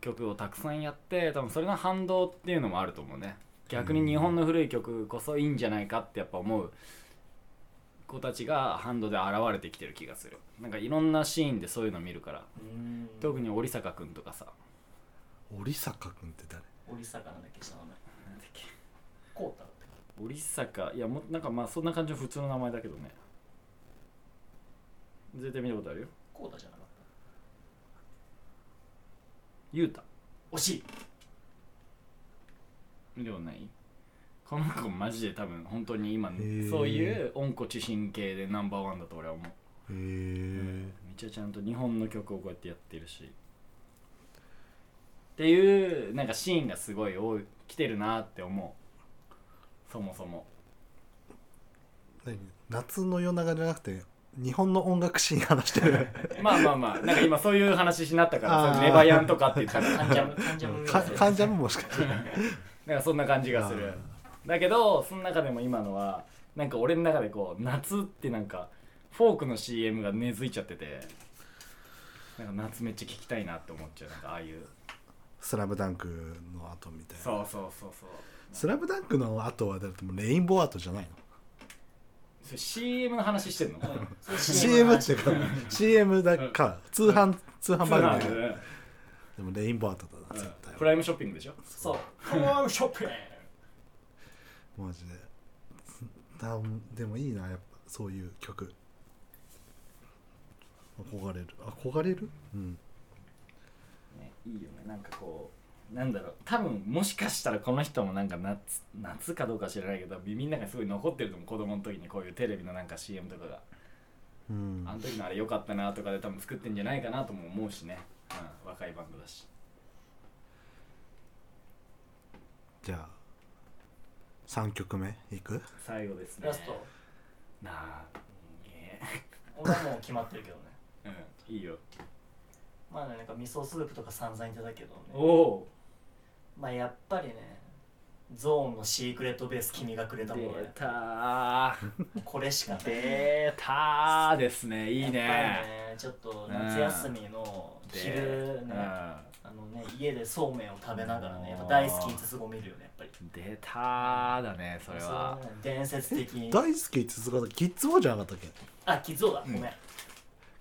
曲をたくさんやって多分それの反動っていうのもあると思うね逆に日本の古い曲こそいいんじゃないかってやっぱ思う子たちが反動で現れてきてる気がする。なんかいろんなシーンでそういうの見るから。うん。特に織坂君とかさ。織坂君って誰？織坂なんだっけ下の名前なんだっけ。コータだった織坂。いやもうなんかまあそんな感じの普通の名前だけどね。絶対見たことあるよ。コータじゃなかっゆうたた惜しい見たことない。この子マジで多分本当に今ー。そういう温故知新系でナンバーワンだと俺は思う、へえめっちゃちゃんと日本の曲をこうやってやってるし。っていうなんかシーンがすごい多い来てるなって思う。そもそも。何？夏の夜長じゃなくて日本の音楽シーン話してる。まあまあまあなんか今そういう話になったからネバヤンとかって言ったらカンジャムカンジャムもしかして なんかそんな感じがする。だけどその中でも今のはなんか俺の中でこう夏ってなんかフォークの CM が根付いちゃっててなんか夏めっちゃ聞きたいなって思っちゃうなんかああいう「スラムダンクの後みたいな。そうそうそうそう「スラムダンクの後はだってもうレインボーアートじゃないの？それ CM の話してんの？CM っていうか CM だか通販通販通番組でもレインボーアートだな絶うん対。プライムショッピングでしょ？そう。プライムショッピング。マジで。だでもいいなやっぱそういう曲。憧れる。憧れる？うん。ね、いいよね。なんかこうなんだろう。多分もしかしたらこの人もなんか夏夏かどうか知らないけど耳の中にすごい残ってると思う。子供の時にこういうテレビのなんか CM とかが。うん。あの時のあれ良かったなとかで多分作ってんじゃないかなとも思うしね、うん、若いバンドだし。じゃあ3曲目いく？最後ですね。ラスト。なあね俺はもう決まってるけどね。うんいいよ。まあねなんか味噌スープとか散々いただけどおね。おまあやっぱりねゾーンのシークレットベース君がくれたもの出ねたー。これしかない。出たーですね。いいやっぱりねねちょっと夏休みの昼ね。うん。あのね家でそうめんを食べながらねやっぱ大好きつつご見るよねやっぱり。出たーだねそれは。そうね。伝説的に。大好き続かキッズ王じゃなかったっけ？あキッズオーだごめん、うん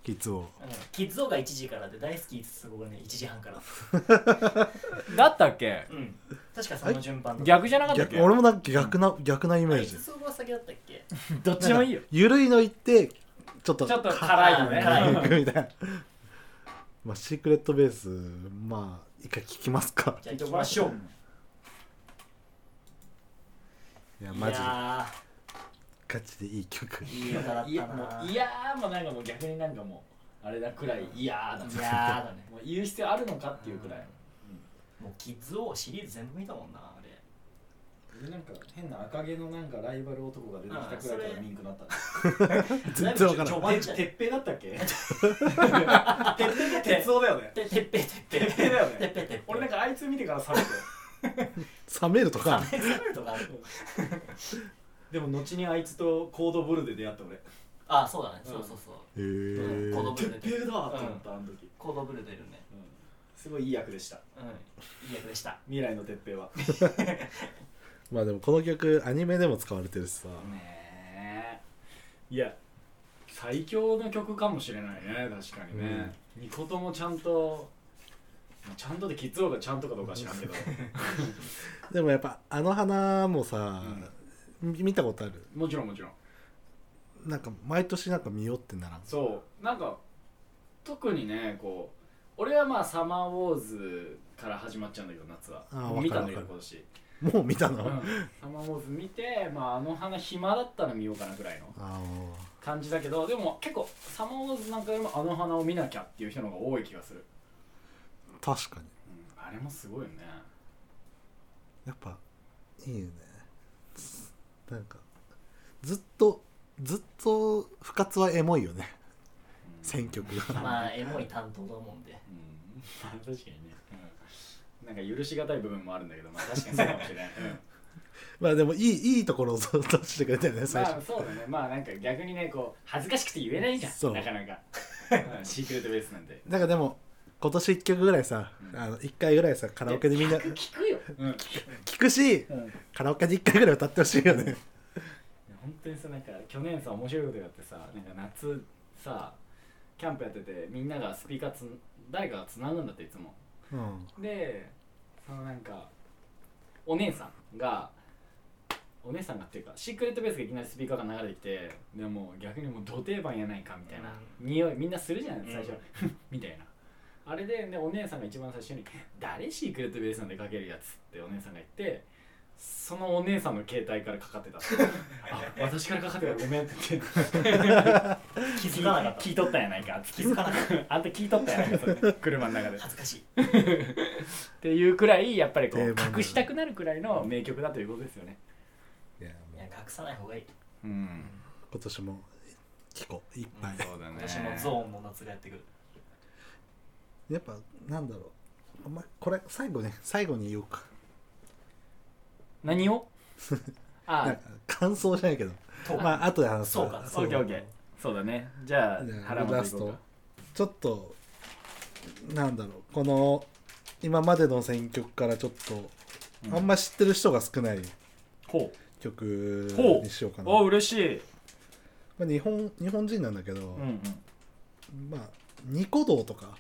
キッズ王。キッズオーが1時からで大好きつつごがね1時半からだった。っけ？うん。確かその順番逆じゃなかったっけ？逆俺もなんか逆な逆なイメージ。キッズオーが先だったっけ？どっちでもいいよ。ゆるいの言ってちょっとちょっと辛いのね。辛いみたいなまあシークレットベースまあ一回聞きますか。じゃあ行きましょう。いやマジで。いやガチでいい曲。ーいい歌だったいやなもういやーもなんかもう逆になんかもうあれだくらいいやーだね。いやーだね。もう言う必要あるのかっていうくらい、もうキッズオーシリーズ全部見たもんなあれ俺なんか変な赤毛のなんかライバル男が出てきたくらいからミンクなった 全然わからん序盤じゃんてっぺいだったっけてっぺいが鉄夫だよね。ててっぺてっぺてっぺいだよね。てっぺてっぺ俺なんかあいつ見てから冷めて。冷めるとかサメサメとかある。でも後にあいつとコードブルで出会った俺。あそうだね。うん。そうそうそう。へえ子供てっぺいだと思ったあの時。コードブルー出るね。すごいいい役でした。うん。いい役でした。未来のてっぺいは まあでもこの曲アニメでも使われてるしさ。ねえ。いや最強の曲かもしれないね確かにね、ニコトもちゃんとまあちゃんとでキッズ王がちゃんとかどうか知らんけど。でもやっぱあの花もさ、み見たことある？もちろんもちろん。なんか毎年なんか見ようってならん？そう。なんか特にねこう俺はまあサマーウォーズから始まっちゃうんだけど夏は。見たんだけど今年、もう見たの、うん。サマーウォーズ見て、まあ、あの花暇だったら見ようかなぐらいのあ感じだけどでも結構サマーウォーズなんかよりもあの花を見なきゃっていう人の方が多い気がする、ー確かに。うん、あれもすごいよね。やっぱいいよね。なんかずっとずっと深津はエモいよね。選曲が。まあエモい担当だもんで。うん。ま あ確かにね、うん、なんか許しがたい部分もあるんだけどまあ確かにそうかもしれない、うん。まあでもいいいいところを出してくれたよね最初、まあそうだね。まあなんか逆にねこう恥ずかしくて言えないじゃそう。んなかなか。うん シークレットベースなんて。なんかでも今年1曲ぐらいさ、うん。あの1回ぐらいさカラオケでみんな曲聞くよ、うん。聞くしうん。カラオケで1回ぐらい歌ってほしいよね。本当にさなんか去年さ面白いことがあってさなんか夏さキャンプやっててみんながスピーカーつん誰かがつなぐんだっていつもうん。でそのなんかお姉さんがお姉さんがっていうかシークレットベースがいきなりスピーカーが流れてきてでもう逆にもう土定番やないかみたいな、う匂いみんなするじゃない最初、う んみたいな。あれででお姉さんが一番最初に「誰シークレットベースなんでかけるやつ」ってお姉さんが言ってそのお姉さんの携帯からかかってた。っ てあ私からかかってた。ごめんって言って。気づかなかった。聞いとったんやないか。気づかなかっあんた聞いとったんやないかそれ。車の中で。た恥ずかしい。っていうくらいやっぱりこう隠したくなるくらいの名曲だということですよね。いやいや隠さない方がいい。うん。今年も聴こういっぱい、そうだね。今年もゾーンの夏がやってくる。やっぱなんだろう。お前これ最後ね最後に言おうか何を？あ感想じゃないけどとまあ後で話すそうかオッケーオッケー。そうだね。じゃあ腹持っラストていこうか。ちょっとなんだろうこの今までの選曲からちょっと、うんあんま知ってる人が少ないほ曲にしようかな、お嬉しい。まあ、日本日本人なんだけど、うんまあニコ動とかうん。うん。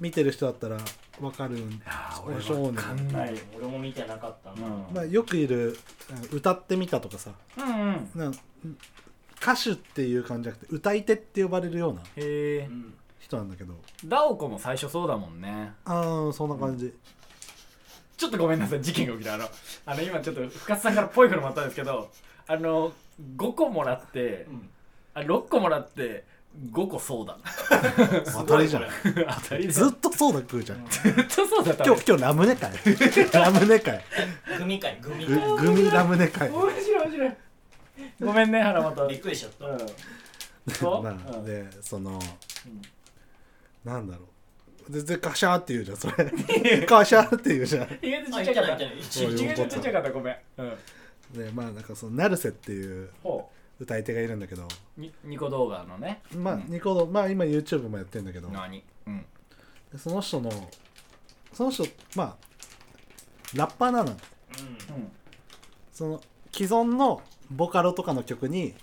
見てる人だったらわかるんあー俺少年わかんない。俺も見てなかったな、うん。まあ、よくいるあ歌ってみたとかさ。うんうん。なん歌手っていう感じじゃなくて歌い手って呼ばれるような人なんだけど。ダオコも最初そうだもんね。ああそんな感じ、ちょっとごめんなさい事件が起きた。あのあの今ちょっと深津さんからぽいこともあったんですけどあの5個もらってうん。あ6個もらって5個そうだ。当たりじゃん。当たりでずっとそうだ食うじゃん、ずっとそうだった今日今日ラムネ会。ラムネ会。グミ会。グミグ会。グミラムネ会。面白い面白い。ごめんね原本。びっくりしちゃった、うん。そう、まあ、うん。でそのうん。なんだろう。全然カシャーって言うじゃんそれ。カシャーって言うじゃん。意外とあちっちゃかった。意外とちっちゃかったごめんうんでまあなんかその成瀬っていうほ歌い手がいるんだけど。うにニコ動画のね。まあ、うん。ニコ動まあ今 YouTube もやってんだけど。何？うん。でその人のその人まあラッパーなの。うん。うん。その既存のボカロとかの曲に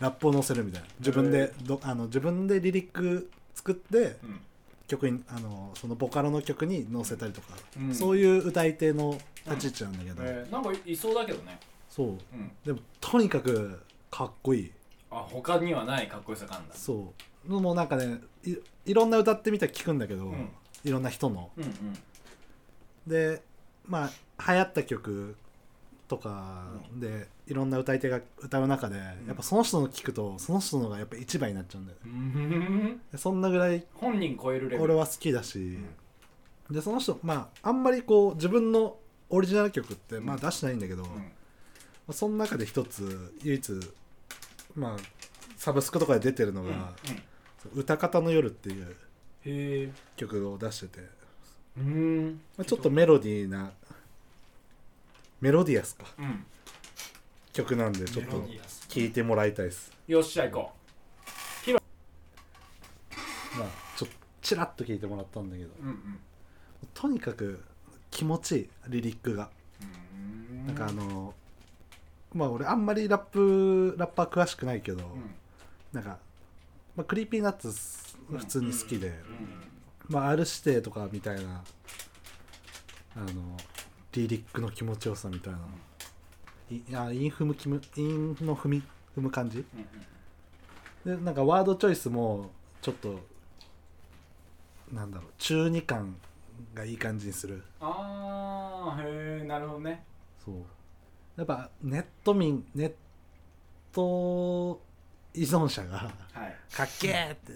ラップを載せるみたいな。自分でどあの自分でリリック作ってうん。曲にあのそのボカロの曲に載せたりとか、うん。そういう歌い手の立ち位置なんだけど、えー。なんかいそうだけどね。そう。うん。でもとにかくかっこいい。あ他にはないかっこよさがあるんだ。そう。もうなんかねいいろんな歌ってみたら聞くんだけど、うん。いろんな人の。うんうん。でまあ流行った曲とかでいろんな歌い手が歌う中で、やっぱその人の聞くとその人のがやっぱ一番になっちゃうんだよね。うん。でそんなぐらい本人超えるレベル。俺は好きだし、でその人まああんまりこう自分のオリジナル曲ってまあ出してないんだけど、うん。まあその中で一つ唯一まあサブスクとかで出てるのがうんうん「歌方の夜」っていう曲を出してて、うん。まあ、ちょっとメロディーなメロディアスか。うん。曲なんでちょっメと聴いてもらいたいです。よっしゃ行こまあちょっとチラッと聴いてもらったんだけど。ううんうん。とにかく気持ちいいリリックが。うん。なんかあのまあ俺あんまりラップラッパー詳しくないけど、うん。なんか、まあ、クリーピーナッツうん普通に好きで、うん。まあ R 指定とかみたいなあのリリックの気持ちよさみたいな、いいやイン踏む気むインの踏み踏む感じ？うん。うん。でなんかワードチョイスもちょっとなんだろう中二感がいい感じにする。ああへえなるほどね。そうやっぱネット民ネット依存者がはい。かっけーって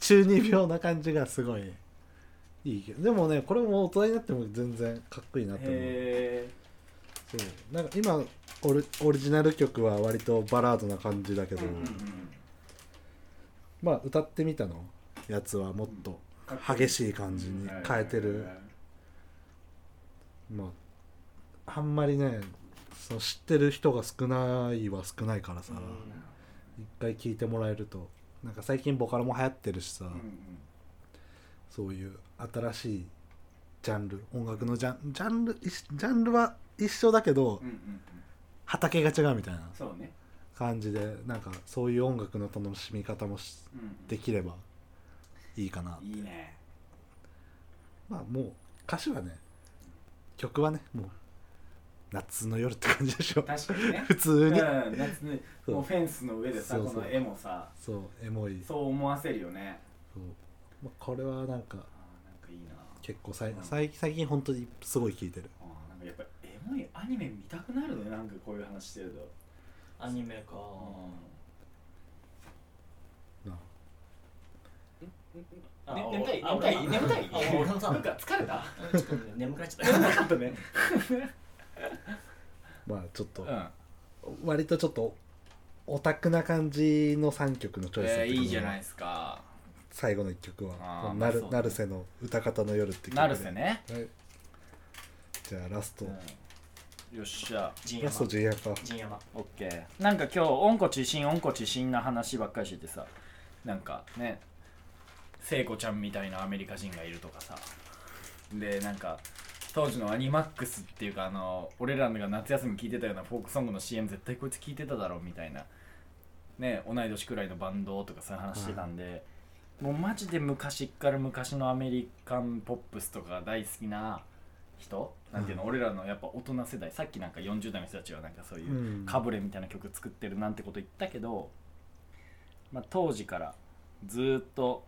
中二病な感じがすごいいいけど。でもねこれも大人になっても全然かっこいいなって思う。そう。なんか今オリオリジナル曲は割とバラードな感じだけど、まあ歌ってみたの？やつはもっと激しい感じに変えてる、まああんまりねその知ってる人が少ないは少ないからさ、一回聞いてもらえるとなんか最近ボカロも流行ってるしさ、うんうんそういう新しいジャンル音楽のジャンジャンルいジャンルは一緒だけどうんうんうん。畑が違うみたいな感じでなんかそういう音楽の楽しみ方もしうん。できればいいかな。いいね。まあもう歌詞はね曲はねもう夏の夜って感じでしょ。確かにね。普通に、もうフェンスの上でさそうそう。この絵もさ。そうエモい。そう思わせるよね。そう、まあ、これはなんかなんかいいな。結構さいうん。最最近本当にすごい聴いてる。あーなんかやっぱエモいアニメ見たくなるねなんかこういう話してると。アニメか。なあ。ね眠たいあ眠たい。俺眠たい。なんか疲れたちょっとね眠くなっちゃっ眠たたかったね まあちょっとうん。割とちょっとオタクな感じの3曲のチョイスえーいいじゃないですか。最後の1曲は。なるまあ成瀬の「歌方の夜」って曲で。成瀬ね。はい。じゃあラスト、うん。よっしゃ。陣山ラスト J やか陣山オッケー。なんか今日温故知新温故知新な話ばっかりしててさ。なんかね聖子ちゃんみたいなアメリカ人がいるとかさ。でなんか当時のアニマックスっていうかあの俺らが夏休み聴いてたようなフォークソングの CM 絶対こいつ聴いてただろうみたいな。ね同い年くらいのバンドとかそういう話してたんで、もうマジで昔っから昔のアメリカンポップスとか大好きな人？なんていうの、俺らのやっぱ大人世代。さっきなんか40代の人たちはなんかそういううん。かぶれみたいな曲作ってるなんてこと言ったけど、まあ、当時からずーっと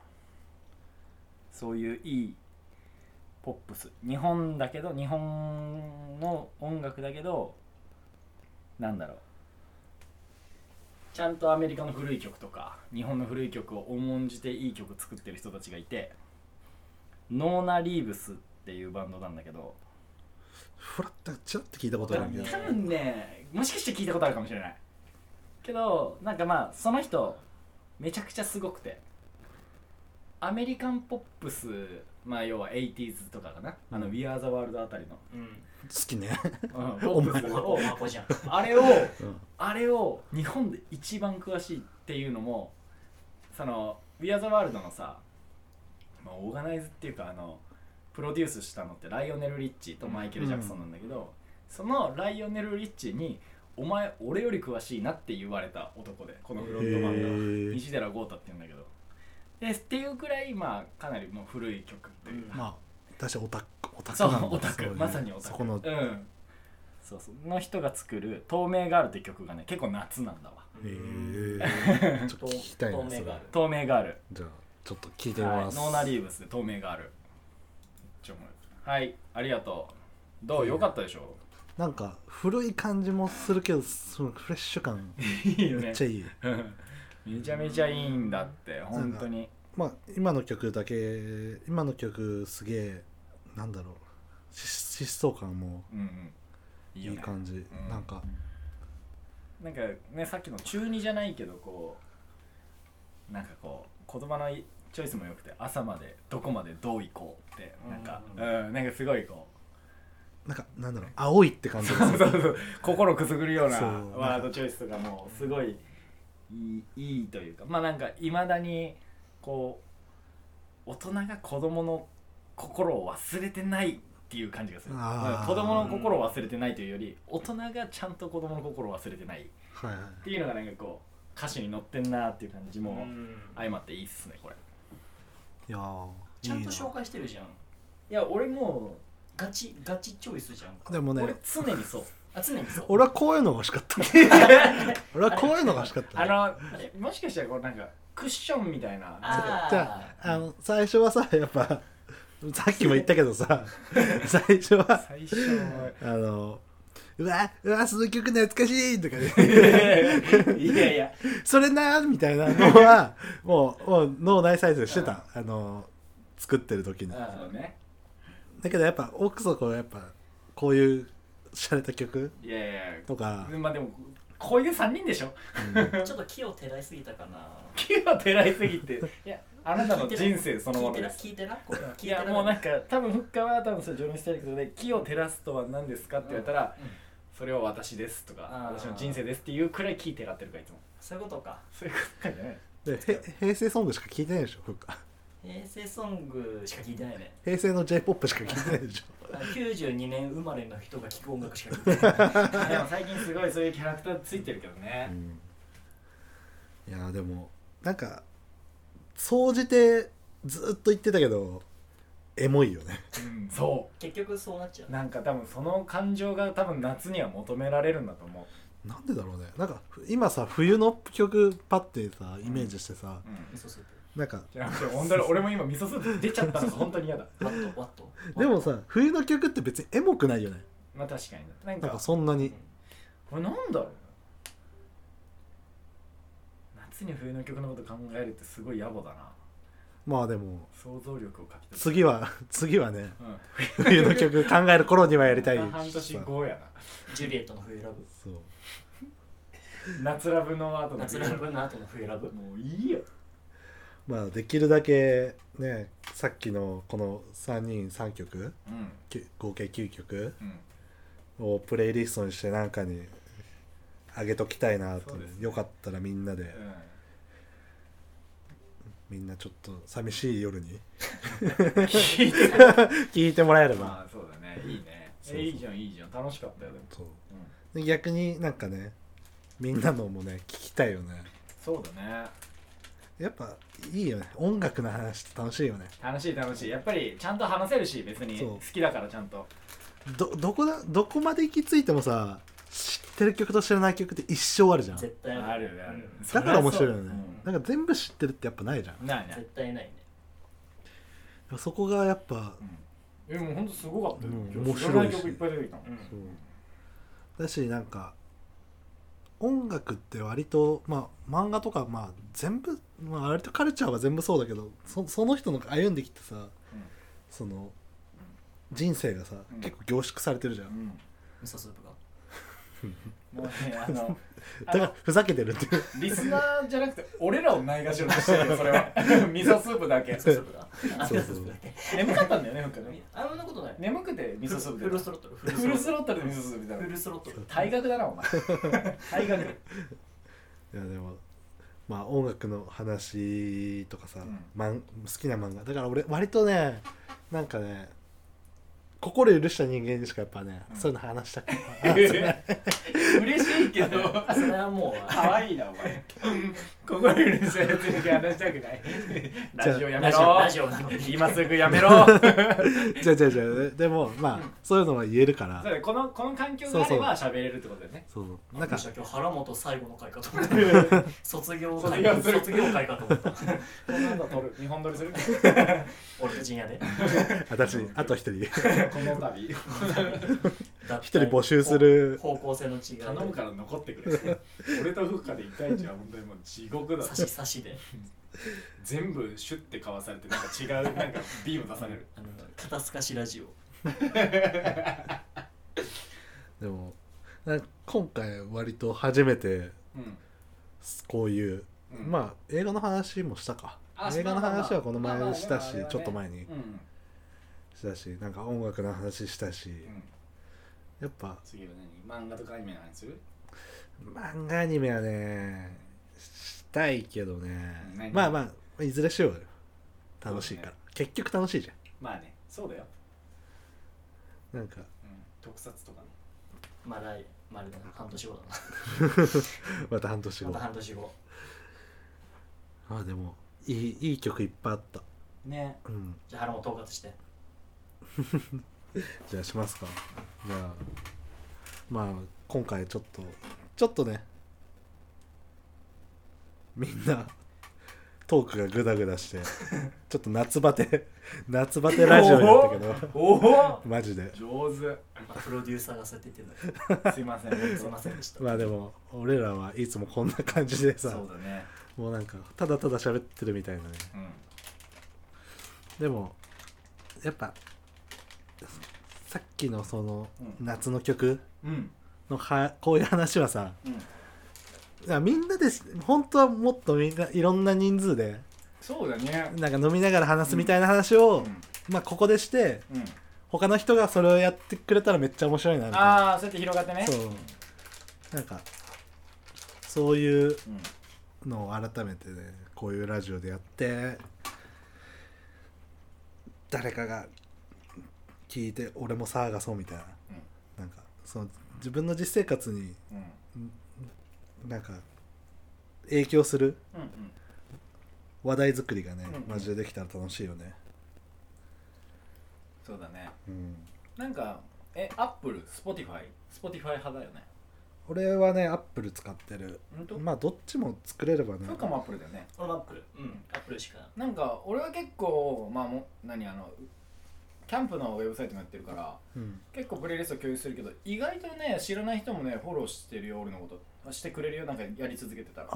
そういういいポップス。日本だけど日本の音楽だけどなんだろう。ちゃんとアメリカの古い曲とか日本の古い曲を重んじていい曲作ってる人たちがいてノーナ・リーブスっていうバンドなんだけどふらっとちらっと聞いたことあるけど多分ねもしかして聞いたことあるかもしれない。けどなんかまあその人めちゃくちゃすごくてアメリカンポップスまあ要は 80s とかかな。あの「We Are the World」あたりの、うん。好きね。うん。ポップスをお箱じゃん。あれをうん。あれを日本で一番詳しいっていうのもその「We Are the World」のさ、まあ、オーガナイズっていうかあのプロデュースしたのってライオネル・リッチーとマイケル・ジャクソンなんだけど、そのライオネル・リッチーに「お前俺より詳しいな」って言われた男でこのフロントマンが。へー。西寺豪太って言うんだけどでっていうくらいまあかなりもう古い曲っていう。か、まあ確かにオタクオタクそうなんだ。オタク。まさにオタク。そこのうん。そうそうの人が作る「透明ガール」って曲がね結構夏なんだわ。へえ ちょっと聞きたいなそれ透明がある。透明ガールじゃあちょっと聞いてみはい、ます、ノーナリーブスで透明がある。ちょもう。はいありがとう。どう？よかったでしょ？なんか古い感じもするけどそのフレッシュ感 めっちゃいい、めちゃめちゃいいんだって本当に。まあ今の曲だけ今の曲すげえなんだろう疾疾走感もうんうん。いい感じ、ん。なんかなんかねさっきの中二じゃないけどこうなんかこう言葉のチョイスも良くて朝までどこまでどう行こうってなんかううんん、なんかすごいこなんかなんだろう青いって感じう そうそうそう。心くすぐるようなそう。ワードチョイスとかもすごいいいいいというかまあなんかいまだにこう大人が子供の心を忘れてないっていう感じがする。子供の心を忘れてないというより大人がちゃんと子供の心を忘れてないっていうのがなんかこう歌詞に載ってんなっていう感じもうん。相まっていいっすねこれ。いやーちゃんと紹介してるじゃん。いや俺もガチガチチョイスじゃん。かでもね俺常にそう あ常にそう。俺はこういうのが欲しかった。俺はこういうのが欲しかった。あのもしかしたらこうなんかクッションみたいな。じゃああの最初はさやっぱさっきも言ったけどさ 最初は最初あのうわうわその曲懐かしいとかね。いやいや。それなみたいなのはもうもう脳内再生してた。あの作ってる時に。だそうね。けどやっぱ奥底やっぱこういう洒落た曲？いやいやとか、まあでもこういう3人でしょ。うん。ちょっと木を照らいすぎたかな。木を照らいすぎて。いやあなたの人生そのもの聞いてなです聞いてなこれ聞いいてなやもうなんか多分フッカは多分それ情熱大陸で木を照らすとは何ですかって言われたら、うん。それは私ですとか私の人生ですっていうくらい木照らってるからいつも。そういうことか。そういうことかじゃない。でへ平成ソングしか聴いてないでしょふっか平成ソングしか聞いてないね。平成の j p o p しか聴いてないでしょ。あの92年生まれの人が聴く音楽しか聞いてない。でも最近すごいそういうキャラクターついてるけどね、いやでもなんか総じてずっと言ってたけどエモいよね。うん、そ結局そうなっちゃう。なんか多分その感情が多分夏には求められるんだと思なんでだろうね。なんかふ今さ冬の曲パッてさイメージしてさ、う、うん。う味噌スーなんかじゃなくて本当に俺も今味噌スープ出ちゃったのが本当に嫌だ。プワットワット。でもさ冬の曲って別にエモくないよね。まあ確かにな。んかなんかそんなに。これなんだろう夏に冬の曲のこと考えるってすごい野暮だな。まあでも想像力をかきた次は 次はねうん。冬の曲考える頃にはやりたい。し半年さ後やジュリエットの冬ラブ。そう。な夏ラブの後の夏ラブの後の冬ラブ。もういいよまあできるだけねさっきのこの3人3曲うん。合計9曲うん。をプレイリストにしてなんかにあげときたいなと、ね。よかったらみんなで、うん。みんなちょっと寂しい夜に。聞いて。聞いてもらえれば、まあそうだね。いいね。そういいじゃんいいじゃん。楽しかったよでも、そう。うん、で逆になんかねみんなのもね聞きたいよね。そうだねやっぱいいよね。音楽の話って楽しいよね。楽しい楽しい。やっぱりちゃんと話せるし別に。そう。好きだからちゃんと。どどこだ？どこまで行き着いてもさ知ってる曲と知らない曲って一生あるじゃん。だ絶対あるあるから面白いよね、う。ん。なんか全部知ってるってやっぱないじゃん。ないない絶対ないね。そこがやっぱえもうほんとすごかったよ、うん。今日面白いし知らない曲いっぱい出てきたもん、うん。そう。だしなんか音楽って割とまあ漫画とかまあ全部、まあ、割とカルチャーは全部そうだけどそその人の歩んできてさその人生がさ、うん。結構凝縮されてるじゃん、うん。味噌スープが もうねあの だからふざけてるっていう。リスナーじゃなくて俺らをないがしろにしてるよそれは。味噌スープだけ。味噌スープがあそうそう。味噌スープだけ。眠かったんだよねふっかね。あんなことない。眠くて味噌スープフルスロットルフフルスロットルで味噌スープみたいフなルスロットル。大学だなお前。大学いやでもまあ音楽の話とかさ、うん。まん好きな漫画。だから俺割とねなんかね心許した人間にしかやっぱね、うん。そういうの話したくない。嬉しいけど。それはもう。可愛いなお前 心許したやつに話したくない。ラジオやめラジオろラジオ。今すぐやめろ。じゃじゃじゃでもまあそういうのは言えるから。そうだねこのこの環境があれば喋れるってことだよねそう。ななんんかか今日原本最 後の回かと思った。卒業会卒業する卒業会かと思った。この後撮る日本撮りする？俺と陣屋で。私あと一人。この度。一人募集する。方向性の違い。頼むから残ってくれ。俺とフッカで1対1は本当にもう地獄だ差し差しで。全部シュッてかわされてなんか違うなんかビーム出される。あの肩透かしラジオ。でもなんか今回割と初めてうんこういう、うん。まあ映画の話もしたか。あ映画の話はこのまあまあ前したし、まあまああれはね。ちょっと前にうん。したしなんか音楽の話したし、うん。やっぱ次は何？漫画とかアニメの話する？漫画アニメはねしたいけどね。何？まあまあいずれしようよ。楽しいから、そう結局楽しいじまあねそうだよ、なんか。うん、特撮とかね。まだまだ半年後だ また半年後。なまた半年後。あでもいいいい曲いっぱいあった。ね。うん。じゃあ腹も統括して。じゃあしますか。じゃあまあ今回ちょっとちょっとねみんなトークがグダグダしてちょっと夏バテ 夏バテラジオになったけどおおマジで。上手。まあプロデューサーがそうやって言ってるんだすいませんすいませんでした。まあでも俺らはいつもこんな感じでさそうだね。もうなんかただただ喋ってるみたいなね。うん。でもやっぱさっきのそのうん。夏の曲うん。のはこういう話はさうんみんなで本当はもっとみんないろんな人数でそうだね。なんか飲みながら話すみたいな話を、うん。まあここでしてうん。他の人がそれをやってくれたらめっちゃ面白いなみたいな。ああそうやって広がってね。そう。なんかそういううん。のを改めてねこういうラジオでやって誰かが聞いて俺も騒がそうみたいな、なんかその自分の実生活にうんなんか影響するうんうん。話題作りがね、うんうん。マジでできたら楽しいよね。そうだね。うん。なんかえアップルスポティファイスポティファイ派だよね。俺はねアップル使ってる。本当？まあどっちも作れればね。そうかもアップルだよね。俺もアップルうん。アップルしか。なんか俺は結構まあも何あのキャンプのウェブサイトもやってるからうん。結構プレイリスト共有するけど意外とね知らない人もねフォローしてるよ俺のこと。してくれるよなんかやり続けてたら。ああ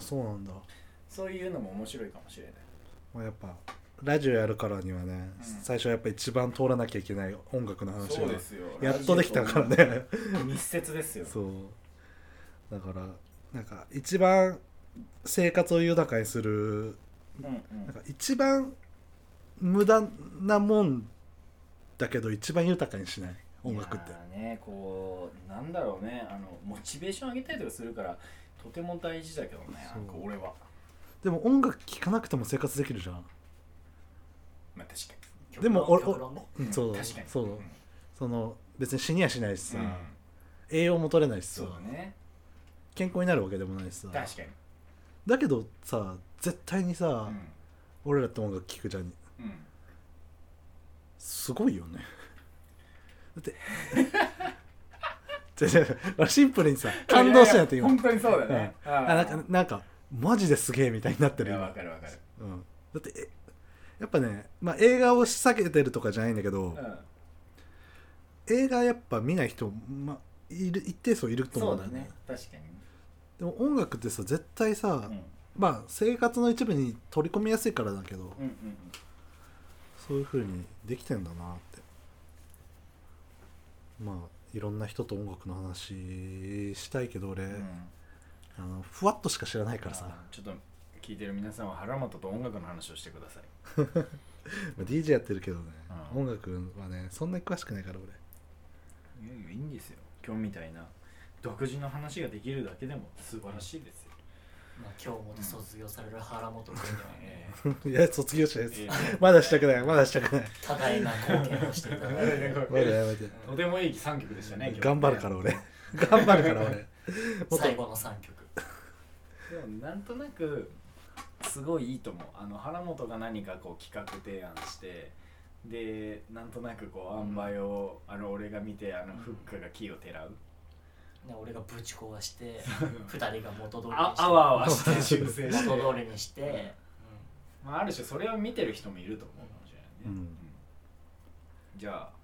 そうなんだ、そういうのも面白いかもしれない。まあ、やっぱラジオやるからにはね、うん。最初はやっぱ一番通らなきゃいけない音楽の話がそうですよ。やっとできたからね密接ですよ。そう。だからなんか一番生活を豊かにするうんうん。なんか一番無駄なもんだけど一番豊かにしない？音楽って。ねこうなんだろうね。あのモチベーション上げたりとかするからとても大事だけどねそう。なんか俺は。でも音楽聴かなくても生活できるじゃん。まあ確かに。でも俺うんそう確かに。そう。その別に死にはしないしさ、うん。栄養も取れないしさ。そうだね。健康になるわけでもないしさ。確かに。だけどさ絶対にさ、うん。俺らって音楽聴くじゃん。うんすごいよね。だってじゃじゃシンプルにさ感動したんやって今本当にそうだね。うん。あなんかなんかマジですげえみたいになっていやる今わかるわかる。うん、だってえやっぱね、まあ、映画を避けてるとかじゃないんだけど、うん。映画やっぱ見ない人、まあ、いる一定数いると思そううんだだよね。ね。確かでも音楽ってさ絶対さ、にまあ生活の一部に取り込みやすいからだけど、うんうんうんそういう風にできてんだなって。まあいろんな人と音楽の話したいけど俺、うん。あのふわっとしか知らないからさ、あちょっと聞いてる皆さんは原本と音楽の話をしてください。まあ DJ やってるけどね、うん。音楽はねそんなに詳しくないから俺。いやいやいいんですよ。今日みたいな独自の話ができるだけでも素晴らしいですよ、まあ今日も卒業される原本君ではえ いや卒業者です、えまだしたくない。まだしたくない。多大な貢献をしていただい。てえまだやめて。とてもいい3曲でしたね今日。頑張るから俺。頑張るから俺。最後の3曲。でもなんとなくすごいいいと思う。あの原本が何かこう企画提案してでなんとなくこう塩梅を、あの俺が見てあのフックが木をてらう、ね俺がぶち壊して2人が元通りにあしてあわあわして修正して、元通りにして、まあ、ある種それを見てる人もいると思うかもしれないね、うん。じゃあ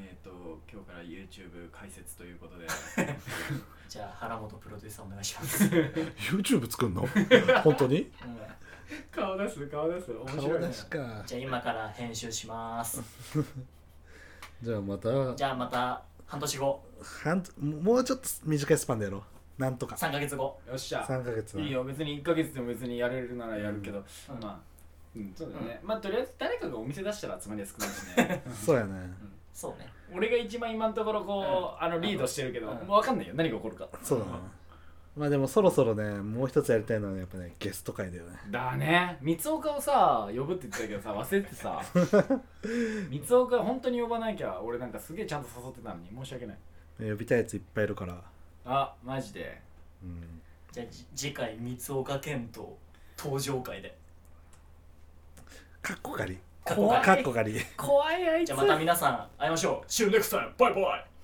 えっ、と今日から YouTube 解説ということで。じゃあ原本プロデューサーお願いします、YouTube 作んの？本当に？顔出す顔出す。面白い、ね。顔出、しか。じゃあ今から編集します。じゃあまた。じゃあまた半年後。半もうちょっと短いスパンでやろう。なんとか。3ヶ月後。よっしゃ。3ヶ月は。いいよ別に1ヶ月でも別にやれるならやるけど、うん。まあうんそうだよね、まあとりあえず誰かがお店出したら集まりやすくなるしね。そうやね。そうね。俺が一番今のところこう、あのリードしてるけど、うん。もう分かんないよ。何が起こるか。そうだねまあでもそろそろねもう一つやりたいのはやっぱねゲスト会だよね。だね。三岡をさ呼ぶって言ってたけどさ忘れてさ 三岡本当に呼ばなきゃ俺なんかすげえちゃんと誘ってたのに申し訳ない。呼びたいやついっぱいいるから。あマジで。うん。じゃあじ次回三岡健人登場会で。かっこかり。かっこかり。かっこかり。怖い。あいつ。じゃあまた皆さん会いましょう。See you next time! バイバイ